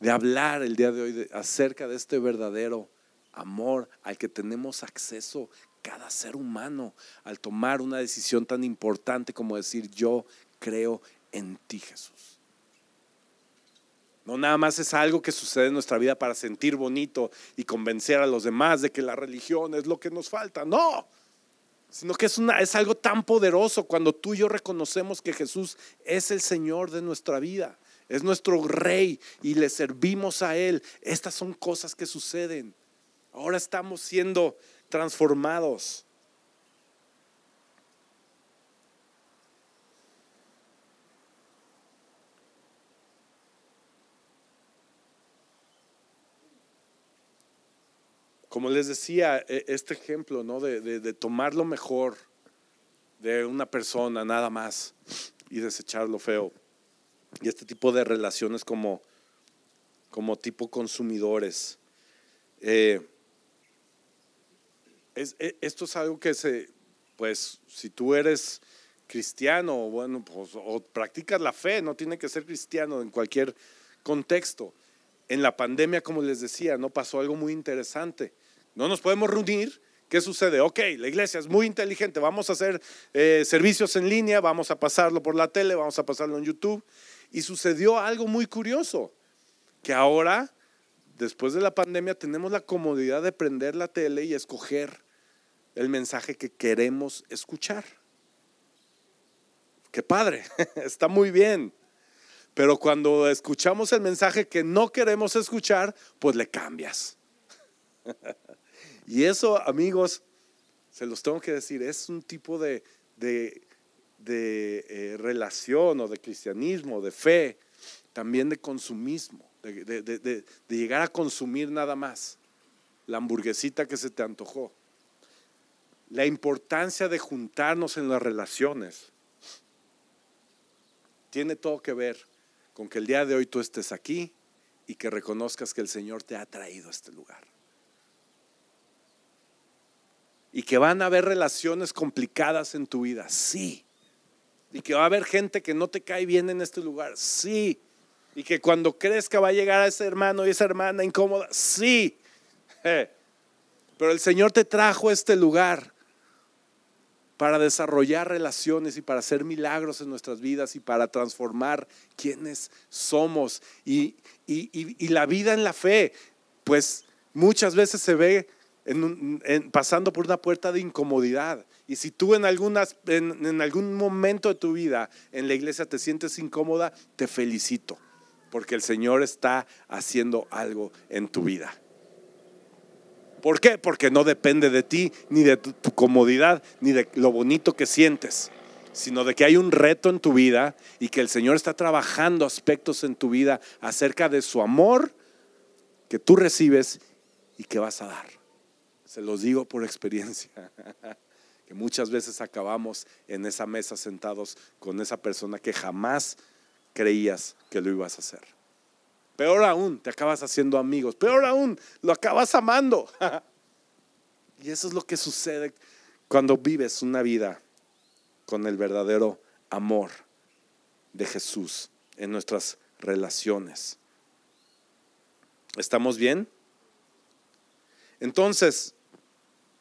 de hablar el día de hoy acerca de este verdadero amor al que tenemos acceso cada ser humano al tomar una decisión tan importante como decir yo creo en ti Jesús. No nada más es algo que sucede en nuestra vida para sentir bonito y convencer a los demás de que la religión es lo que nos falta. No, sino que es, una, es algo tan poderoso cuando tú y yo reconocemos que Jesús es el Señor de nuestra vida, es nuestro Rey y le servimos a Él. Estas son cosas que suceden. Ahora estamos siendo transformados. Como les decía, e, este ejemplo ¿no? de, tomar lo mejor de una persona nada más y desechar lo feo. Y este tipo de relaciones como, como tipo consumidores. Eh, e, esto es algo que se, pues, si tú eres cristiano, bueno, pues, o practicas la fe, no tiene que ser cristiano en cualquier contexto. En la pandemia, como les decía, no pasó algo muy interesante. No nos podemos reunir. ¿Qué sucede? Ok, la iglesia es muy inteligente, vamos a hacer eh, servicios en línea, vamos a pasarlo por la tele, vamos a pasarlo en YouTube. Y sucedió algo muy curioso, que ahora después de la pandemia tenemos la comodidad de prender la tele y escoger el mensaje que queremos escuchar. Qué padre, está muy bien. Pero cuando escuchamos el mensaje que no queremos escuchar, pues le cambias. Y eso, amigos, se los tengo que decir, es un tipo de, de, eh, relación o de cristianismo, de fe, también de consumismo de, llegar a consumir nada más la hamburguesita que se te antojó. la importancia de juntarnos en las relaciones tiene todo que ver con que el día de hoy tú estés aquí y que reconozcas que el Señor te ha traído a este lugar. Y que van a haber relaciones complicadas en tu vida, sí. Y que va a haber gente que no te cae bien en este lugar, sí. Y que cuando que va a llegar a ese hermano y esa hermana incómoda, sí. Pero el Señor te trajo a este lugar para desarrollar relaciones y para hacer milagros en nuestras vidas y para transformar quienes somos. Y, la vida en la fe, pues muchas veces se ve pasando por una puerta de incomodidad. Y si tú en, en algún momento de tu vida en la iglesia te sientes incómoda, te felicito, porque el Señor está haciendo algo en tu vida. ¿Por qué? Porque no depende de ti, ni de tu, comodidad, ni de lo bonito que sientes, sino de que hay un reto en tu vida y que el Señor está trabajando aspectos en tu vida acerca de su amor que tú recibes y que vas a dar. Se los digo por experiencia, que muchas veces acabamos en esa mesa sentados con esa persona que jamás creías que lo ibas a hacer. Peor aún, te acabas haciendo amigos. Peor aún, lo acabas amando. y eso es lo que sucede cuando vives una vida con el verdadero amor de Jesús en nuestras relaciones. ¿Estamos bien? Entonces,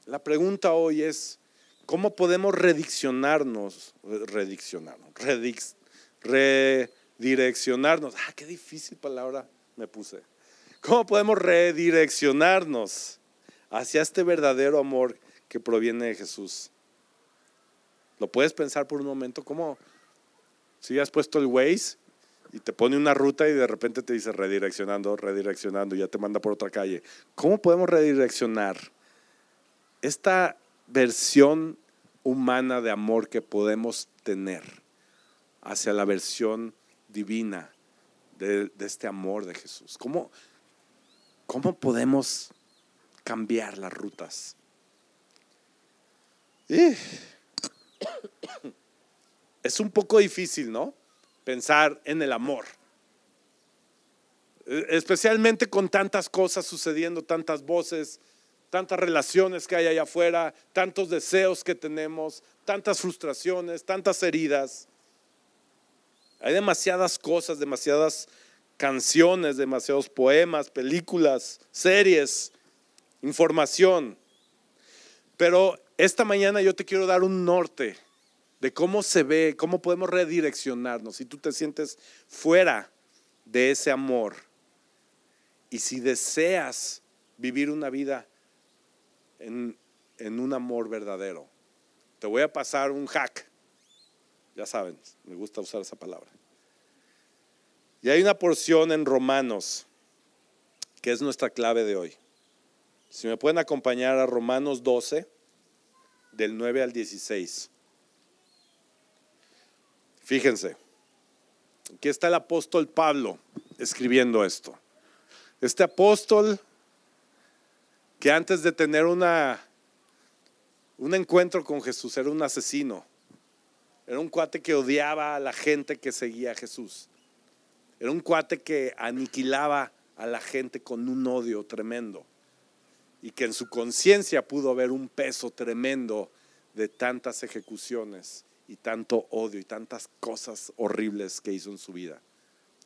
la pregunta hoy es, ¿cómo podemos rediccionarnos? Rediccionarnos. Redix, direccionarnos. Ah, qué difícil palabra me puse. ¿Cómo podemos redireccionarnos hacia este verdadero amor que proviene de Jesús? ¿Lo puedes pensar por un momento? ¿Cómo? Si has puesto el Waze y te pone una ruta y de repente te dice redireccionando, redireccionando, y ya te manda por otra calle. ¿Cómo podemos redireccionar esta versión humana de amor que podemos tener hacia la versión divina de, este amor de Jesús? ¿Cómo, ¿Cómo podemos cambiar las rutas? Es un poco difícil, ¿no? Pensar en el amor. E, especialmente con tantas cosas sucediendo, tantas voces, tantas relaciones que hay allá afuera, tantos deseos que tenemos, tantas frustraciones, tantas heridas. Hay demasiadas cosas, demasiadas canciones, demasiados poemas, películas, series, información. Pero esta mañana yo te quiero dar un norte de cómo se ve, cómo podemos redireccionarnos. Si tú te sientes fuera de ese amor y si deseas vivir una vida en, un amor verdadero, te voy a pasar un hack ya saben, me gusta usar esa palabra. Y hay una porción en Romanos que es nuestra clave de hoy. Si me pueden acompañar a Romanos 12, del 9 al 16. Fíjense, aquí está el apóstol Pablo escribiendo esto. Este apóstol que antes de tener una, un encuentro con Jesús era un asesino, era un cuate que odiaba a la gente que seguía a Jesús. Era un cuate que aniquilaba a la gente con un odio tremendo. Y que en su conciencia pudo haber un peso tremendo de tantas ejecuciones y tanto odio y tantas cosas horribles que hizo en su vida.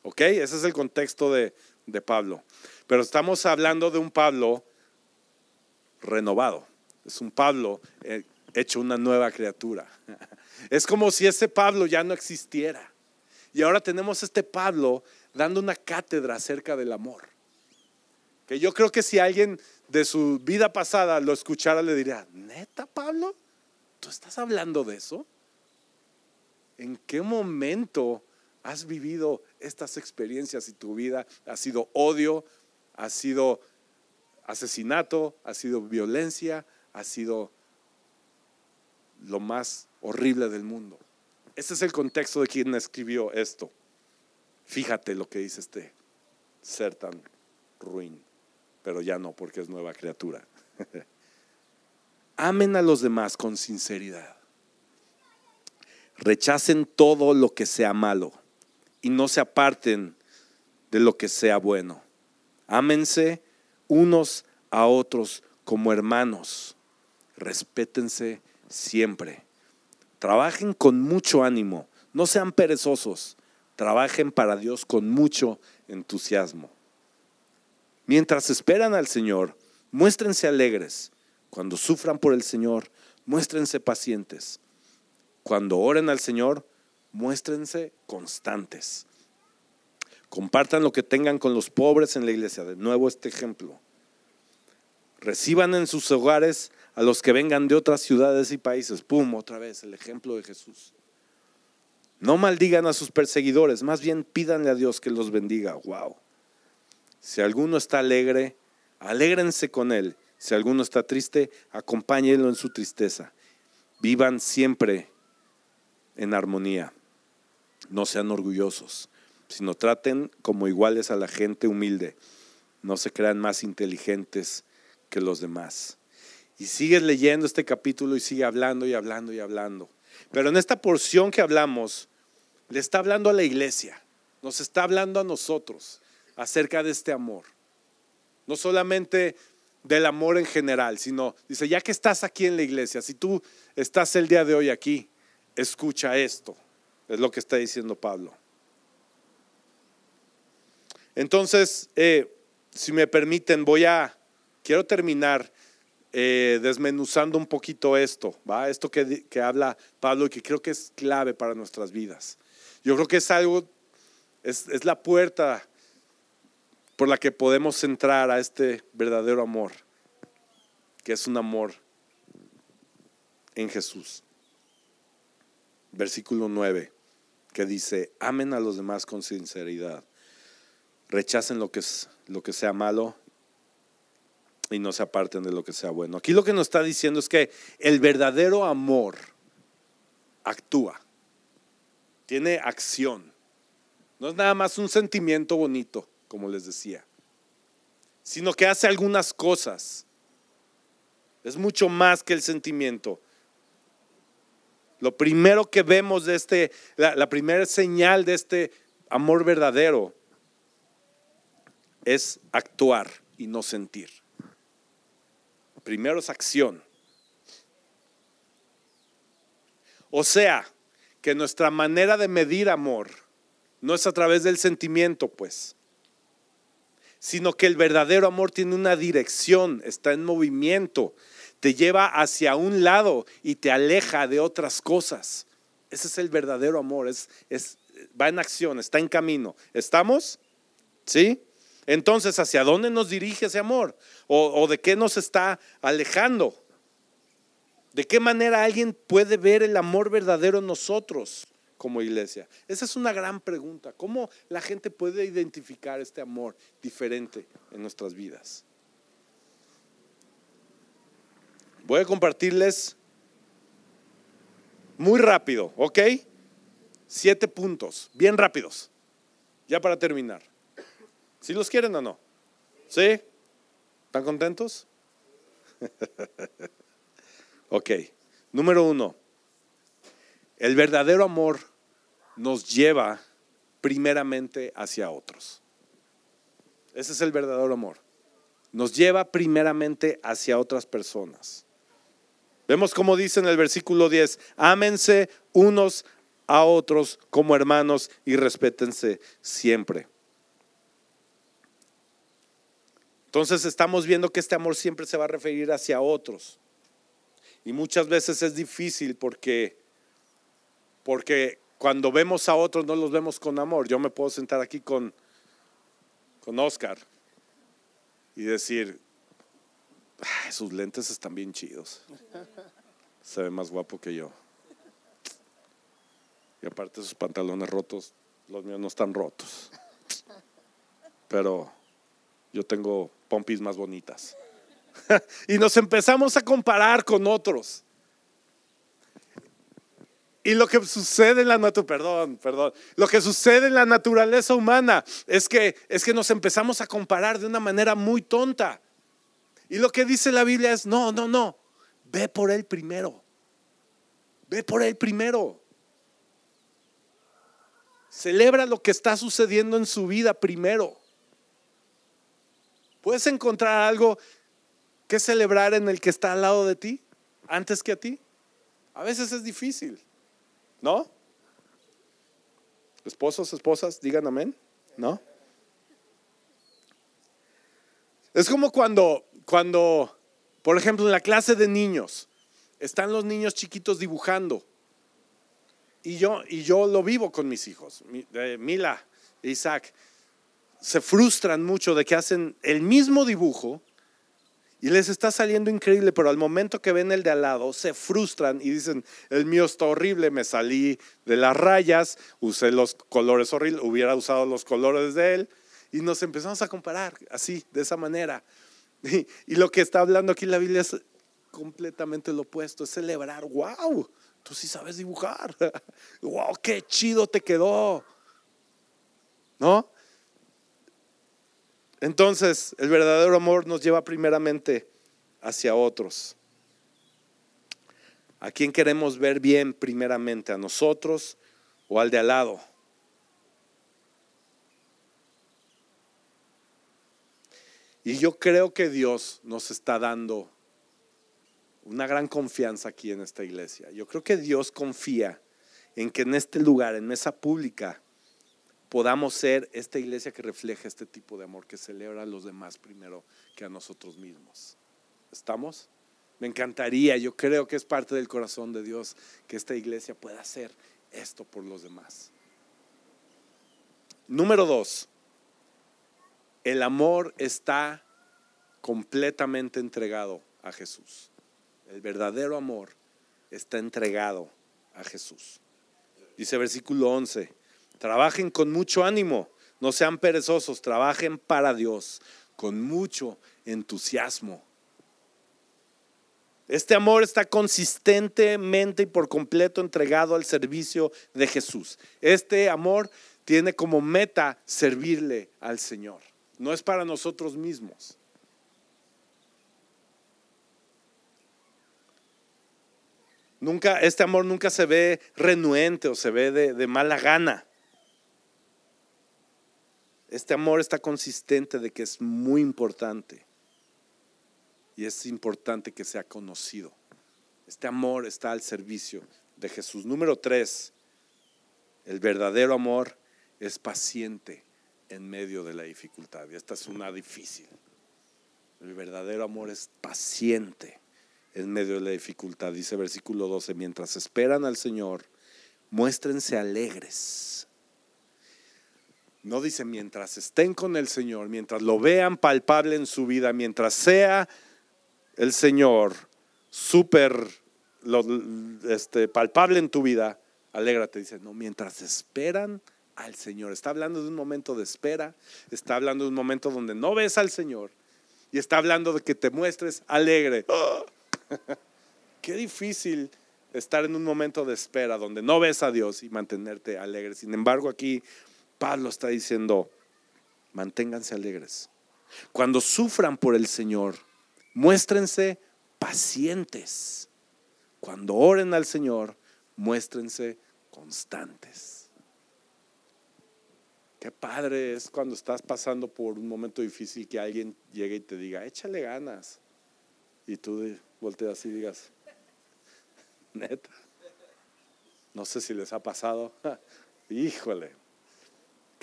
¿Ok? Ese es el contexto de, de Pablo. Pero estamos hablando de un Pablo renovado. Es un Pablo eh, hecho una nueva criatura. Es como si ese Pablo ya no existiera. Y ahora tenemos este Pablo dando una cátedra acerca del amor. Que yo creo que si alguien de su vida pasada lo escuchara le diría, neta Pablo, ¿tú estás hablando de eso? ¿En qué momento has vivido estas experiencias y tu vida ha sido odio, ha sido asesinato, ha sido violencia, ha sido lo más horrible del mundo. Ese es el contexto de quien escribió esto. Fíjate lo que dice este ser tan ruin, pero ya no porque es nueva criatura. Amen a los demás con sinceridad. Rechacen todo lo que sea malo y no se aparten de lo que sea bueno. Ámense unos a otros como hermanos. Respétense siempre. Trabajen con mucho ánimo. No sean perezosos. Trabajen para Dios con mucho entusiasmo. Mientras esperan al Señor, muéstrense alegres. Cuando sufran por el Señor, muéstrense pacientes. Cuando oren al Señor, muéstrense constantes. Compartan lo que tengan con los pobres en la iglesia. De nuevo este ejemplo. Reciban en sus hogares a los que vengan de otras ciudades y países. Pum, otra vez el ejemplo de Jesús. No maldigan a sus perseguidores, más bien pídanle a Dios que los bendiga. Wow. Si alguno está alegre, alégrense con él. Si alguno está triste, acompáñenlo en su tristeza. Vivan siempre en armonía. No sean orgullosos, sino traten como iguales a la gente humilde. No se crean más inteligentes que los demás. Y sigues leyendo este capítulo y sigue hablando y hablando y hablando. Pero en esta porción que hablamos, le está hablando a la iglesia, nos está hablando a nosotros acerca de este amor. No solamente del amor en general, sino dice, ya que estás aquí en la iglesia, si tú estás el día de hoy aquí, escucha esto. Es lo que está diciendo Pablo. Entonces, eh, si me permiten, voy a, quiero terminar eh, desmenuzando un poquito esto, ¿va? Esto que, que habla Pablo y que creo que es clave para nuestras vidas. Yo creo que es algo, es, es la puerta por la que podemos entrar a este verdadero amor, que es un amor en Jesús. Versículo 9, que dice, amen a los demás con sinceridad, rechacen lo que, es, lo que sea malo y no se aparten de lo que sea bueno. Aquí lo que nos está diciendo es que el verdadero amor actúa, tiene acción, no es nada más un sentimiento bonito como les decía, sino que hace algunas cosas. Es mucho más que el sentimiento. Lo primero que vemos de este, la, primera señal de este amor verdadero es actuar y no sentir. Primero es acción. O sea, que nuestra manera de medir amor no es a través del sentimiento, pues, sino que el verdadero amor tiene una dirección, está en movimiento, te lleva hacia un lado y te aleja de otras cosas. Ese es el verdadero amor, es, es, va en acción, está en camino. ¿Estamos? ¿Sí? Entonces, ¿hacia dónde nos dirige ese amor? ¿O, de qué nos está alejando? ¿De qué manera alguien puede ver el amor verdadero en nosotros? como iglesia? Esa es una gran pregunta. ¿Cómo la gente puede identificar este amor diferente en nuestras vidas? Voy a compartirles muy rápido, ¿ok? Siete puntos, bien rápidos, ya para terminar. ¿Si los quieren o no? ¿Sí? ¿Están contentos? ok, número uno, el verdadero amor nos lleva primeramente hacia otros. Ese es el verdadero amor. Nos lleva primeramente hacia otras personas. Vemos como dice en el versículo 10, ámense unos a otros como hermanos y respétense siempre. Entonces estamos viendo que este amor siempre se va a referir hacia otros. Y muchas veces es difícil porque, porque cuando vemos a otros no los vemos con amor. Yo me puedo sentar aquí con, con Oscar y decir, sus lentes están bien chidos. Se ve más guapo que yo. Y aparte sus pantalones rotos, los míos no están rotos. Pero yo tengo pompis más bonitas. y nos empezamos a comparar con otros. Y lo que sucede en la naturaleza, perdón, perdón, lo que sucede en la naturaleza humana es que, es que nos empezamos a comparar de una manera muy tonta. Y lo que dice la Biblia es, no, no, no, Ve por él primero. Ve por él primero. Celebra lo que está sucediendo en su vida primero. ¿Puedes encontrar algo que celebrar en el que está al lado de ti antes que a ti? A veces es difícil, ¿no? Esposos, esposas, digan amén, ¿no? Es como cuando, cuando, por ejemplo, en la clase de niños, están los niños chiquitos dibujando. Y yo, y yo lo vivo con mis hijos, Mila Isaac. Se frustran mucho de que hacen el mismo dibujo y les está saliendo increíble, pero al momento que ven el de al lado, se frustran y dicen, el mío está horrible, me salí de las rayas, usé los colores horribles, hubiera usado los colores de él. Y nos empezamos a comparar así, de esa manera. Y, lo que está hablando aquí la Biblia es completamente lo opuesto, es celebrar, wow, tú sí sabes dibujar, wow, qué chido te quedó. ¿No? Entonces, el verdadero amor nos lleva primeramente hacia otros. ¿A quién queremos ver bien primeramente? ¿A nosotros o al de al lado? Y yo creo que Dios nos está dando una gran confianza aquí en esta iglesia. Yo creo que Dios confía en que en este lugar, en mesa pública, podamos ser esta iglesia que refleja este tipo de amor, que celebra a los demás primero que a nosotros mismos. ¿Estamos? Me encantaría, yo creo que es parte del corazón de Dios que esta iglesia pueda hacer esto por los demás. Número dos, el amor está completamente entregado a Jesús. El verdadero amor está entregado a Jesús. Dice versículo 11, Trabajen con mucho ánimo, no sean perezosos, trabajen para Dios con mucho entusiasmo. Este amor está consistentemente y por completo entregado al servicio de Jesús. Este amor tiene como meta servirle al Señor. No es para nosotros mismos. Nunca, este amor nunca se ve renuente o se ve de, de mala gana. Este amor está consistente de que es muy importante y es importante que sea conocido. Este amor está al servicio de Jesús. Número tres, el verdadero amor es paciente en medio de la dificultad. Y esta es una difícil. El verdadero amor es paciente en medio de la dificultad. Dice versículo 12, mientras esperan al Señor, muéstrense alegres no dice mientras estén con el Señor, mientras lo vean palpable en su vida, mientras sea el Señor súper este, palpable en tu vida, alégrate. Dice, no, mientras esperan al Señor. Está hablando de un momento de espera, está hablando de un momento donde no ves al Señor y está hablando de que te muestres alegre. Qué difícil estar en un momento de espera donde no ves a Dios y mantenerte alegre. Sin embargo, aquí Pablo está diciendo, manténganse alegres. Cuando sufran por el Señor, muéstrense pacientes. Cuando oren al Señor, muéstrense constantes. Qué padre es cuando estás pasando por un momento difícil que alguien llegue y te diga, échale ganas. Y tú volteas y digas, neta. No sé si les ha pasado. Híjole,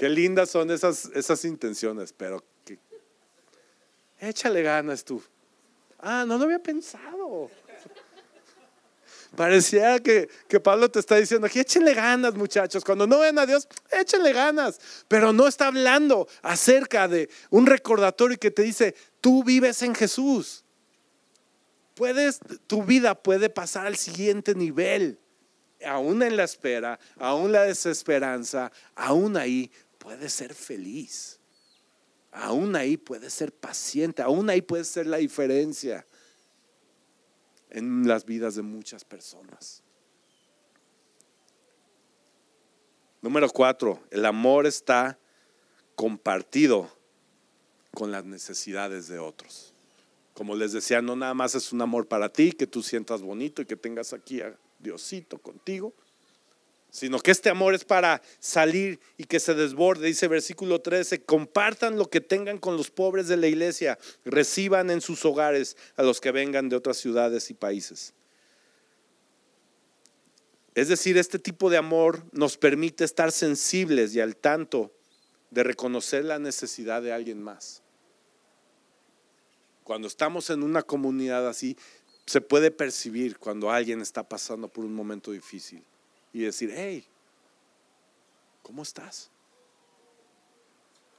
Qué lindas son esas, esas intenciones, pero échale ganas tú. Ah, no lo había pensado. Parecía que, que, Pablo te está diciendo aquí, échenle ganas muchachos, cuando no ven a Dios, échenle ganas, pero no está hablando acerca de un recordatorio que te dice, tú vives en Jesús. Puedes, tu vida puede pasar al siguiente nivel, aún en la espera, aún la desesperanza, aún ahí puedes ser feliz. Aún ahí puedes ser paciente, aún ahí puede ser la diferencia en las vidas de muchas personas. Número cuatro, el amor está compartido con las necesidades de otros. Como les decía, no nada más es un amor para ti, que tú sientas bonito y que tengas aquí a Diosito contigo, sino que este amor es para salir y que se desborde. Dice versículo 13, compartan lo que tengan con los pobres de la iglesia, reciban en sus hogares a los que vengan de otras ciudades y países. Es decir, este tipo de amor nos permite estar sensibles y al tanto de reconocer la necesidad de alguien más. Cuando estamos en una comunidad así, se puede percibir cuando alguien está pasando por un momento difícil y decir, hey, ¿cómo estás?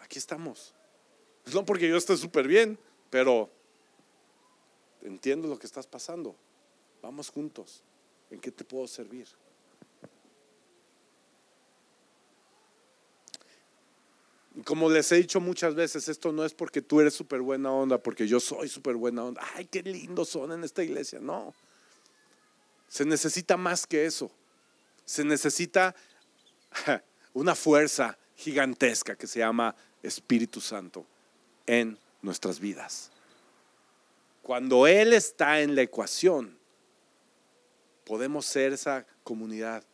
Aquí estamos. No porque yo esté súper bien, pero entiendo lo que estás pasando. Vamos juntos. ¿En qué te puedo servir? Como les he dicho muchas veces, esto no es porque tú eres súper buena onda, porque yo soy súper buena onda. Ay, qué lindos son en esta iglesia. No. Se necesita más que eso se necesita una fuerza gigantesca que se llama Espíritu Santo en nuestras vidas. Cuando Él está en la ecuación, podemos ser esa comunidad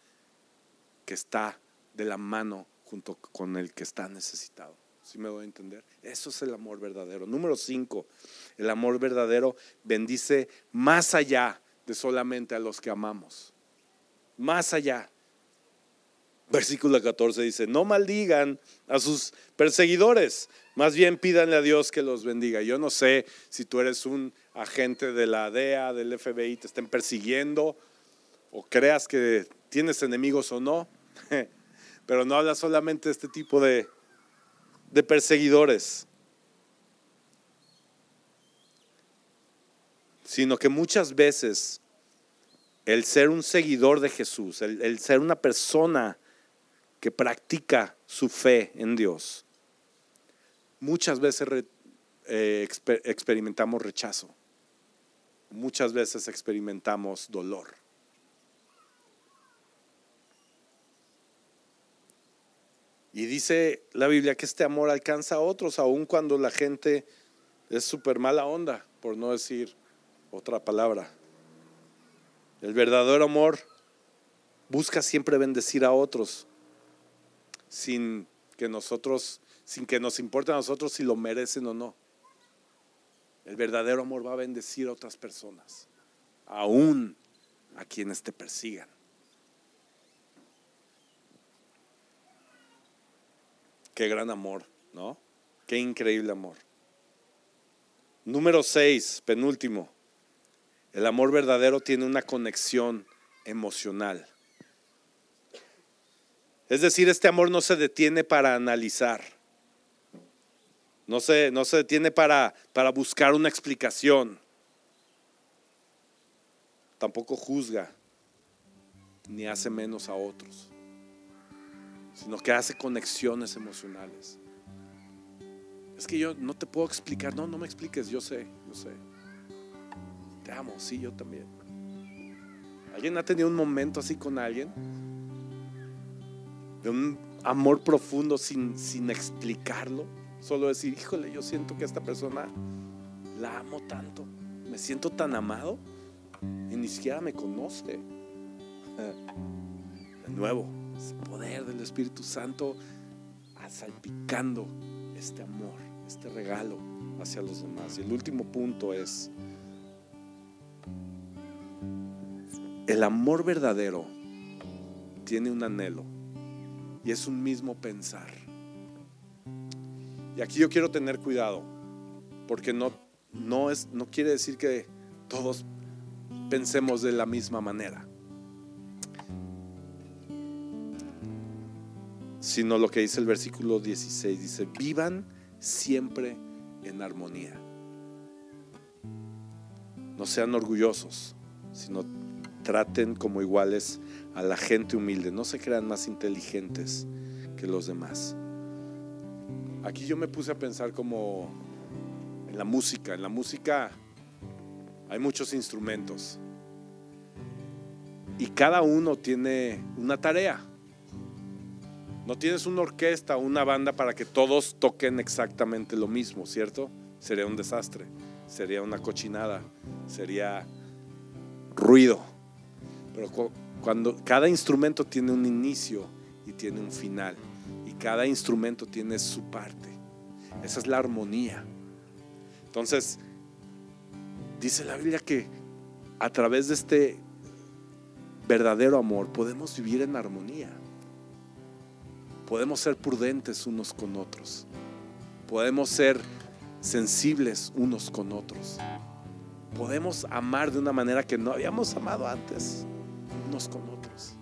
que está de la mano junto con el que está necesitado. ¿Sí me voy a entender? Eso es el amor verdadero. Número cinco, el amor verdadero bendice más allá de solamente a los que amamos más allá. Versículo 14 dice, no maldigan a sus perseguidores, más bien pídanle a Dios que los bendiga. Yo no sé si tú eres un agente de la DEA, del FBI, te estén persiguiendo o creas que tienes enemigos o no, pero no habla solamente de este tipo de, de perseguidores, sino que muchas veces el ser un seguidor de Jesús, el, ser una persona que practica su fe en Dios, muchas veces eh, experimentamos rechazo, muchas veces experimentamos dolor. Y dice la Biblia que este amor alcanza a otros, aun cuando la gente es súper mala onda, por no decir otra palabra. El verdadero amor busca siempre bendecir a otros sin que nosotros, sin que nos importe a nosotros si lo merecen o no. El verdadero amor va a bendecir a otras personas, aún a quienes te persigan. Qué gran amor, ¿no? Qué increíble amor. Número 6, penúltimo. El amor verdadero tiene una conexión emocional. Es decir, este amor no se detiene para analizar. No se, no se detiene para, para buscar una explicación. Tampoco juzga ni hace menos a otros, sino que hace conexiones emocionales. Es que yo no te puedo explicar, no, no me expliques, yo sé, yo sé amo, sí, yo también. ¿Alguien ha tenido un momento así con alguien? De un amor profundo sin, sin explicarlo. Solo decir, híjole, yo siento que esta persona la amo tanto. Me siento tan amado y ni siquiera me conoce. De nuevo, ese poder del Espíritu Santo salpicando este amor, este regalo hacia los demás. Y el último punto es El amor verdadero tiene un anhelo y es un mismo pensar. Y aquí yo quiero tener cuidado, porque no, no, es, no quiere decir que todos pensemos de la misma manera, sino lo que dice el versículo 16, dice, vivan siempre en armonía. No sean orgullosos, sino traten como iguales a la gente humilde, no se crean más inteligentes que los demás. Aquí yo me puse a pensar como en la música, en la música hay muchos instrumentos y cada uno tiene una tarea. No tienes una orquesta o una banda para que todos toquen exactamente lo mismo, ¿cierto? Sería un desastre. sería una cochinada, sería ruido. Pero cuando cada instrumento tiene un inicio y tiene un final, y cada instrumento tiene su parte, esa es la armonía. Entonces, dice la Biblia que a través de este verdadero amor podemos vivir en armonía. Podemos ser prudentes unos con otros. Podemos ser sensibles unos con otros. Podemos amar de una manera que no habíamos amado antes con otros.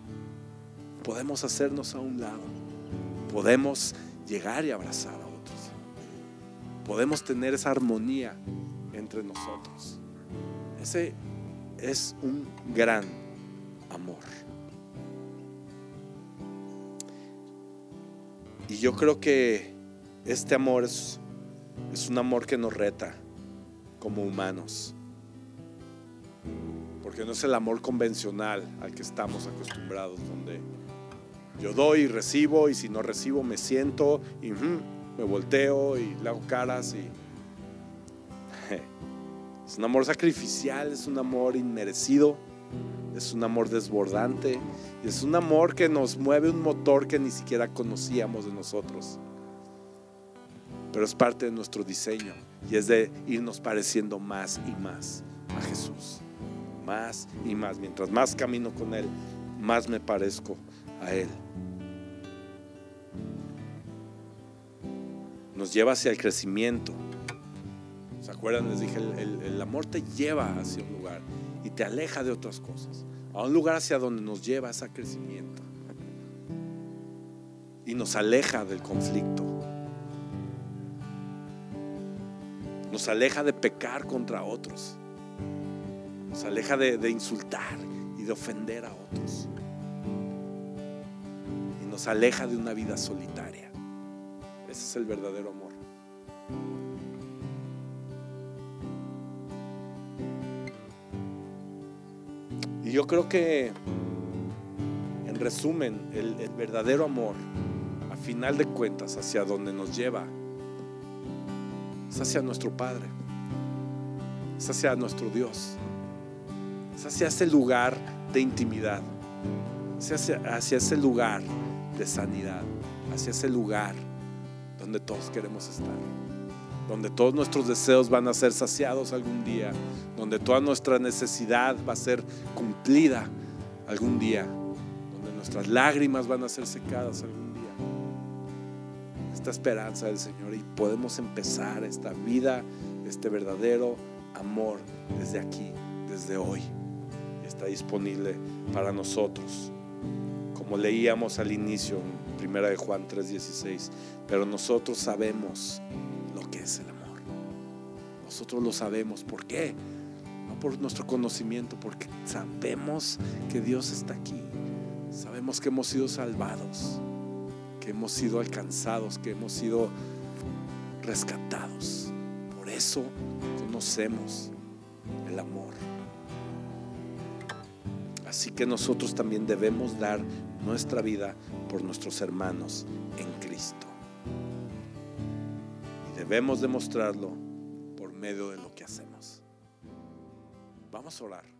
Podemos hacernos a un lado. Podemos llegar y abrazar a otros. Podemos tener esa armonía entre nosotros. Ese es un gran amor. Y yo creo que este amor es, es un amor que nos reta como humanos. Porque no es el amor convencional al que estamos acostumbrados, donde yo doy y recibo y si no recibo me siento y me volteo y le hago caras y es un amor sacrificial, es un amor inmerecido, es un amor desbordante, es un amor que nos mueve un motor que ni siquiera conocíamos de nosotros. Pero es parte de nuestro diseño y es de irnos pareciendo más y más a Jesús. Más y más. Mientras más camino con Él, más me parezco a Él. Nos lleva hacia el crecimiento. ¿Se acuerdan? Les dije, el, amor te lleva hacia un lugar y te aleja de otras cosas. A un lugar hacia donde nos lleva ese crecimiento. Y nos aleja del conflicto. Nos aleja de pecar contra otros. Aleja de, insultar y de ofender a otros. Y nos aleja de una vida solitaria. Ese es el verdadero amor. Y yo creo que, en resumen, el, verdadero amor, a final de cuentas, hacia donde nos lleva, es hacia nuestro Padre, es hacia nuestro Dios, es hacia ese lugar de intimidad, es hacia, hacia ese lugar de sanidad, hacia ese lugar donde todos queremos estar. Donde todos nuestros deseos van a ser saciados algún día, donde toda nuestra necesidad va a ser cumplida algún día, donde nuestras lágrimas van a ser secadas algún día. Esta esperanza del Señor y podemos empezar esta vida, este verdadero amor desde aquí, desde hoy. Está disponible para nosotros. Como leíamos al inicio, en primera de Juan 3:16, pero nosotros sabemos lo que es el amor. Nosotros lo sabemos. ¿Por qué? No por nuestro conocimiento, porque sabemos que Dios está aquí. Sabemos que hemos sido salvados, que hemos sido alcanzados, que hemos sido rescatados. Por eso conocemos el amor. Así que nosotros también debemos dar nuestra vida por nuestros hermanos en Cristo. Debemos demostrarlo por medio de lo que hacemos. Vamos a orar.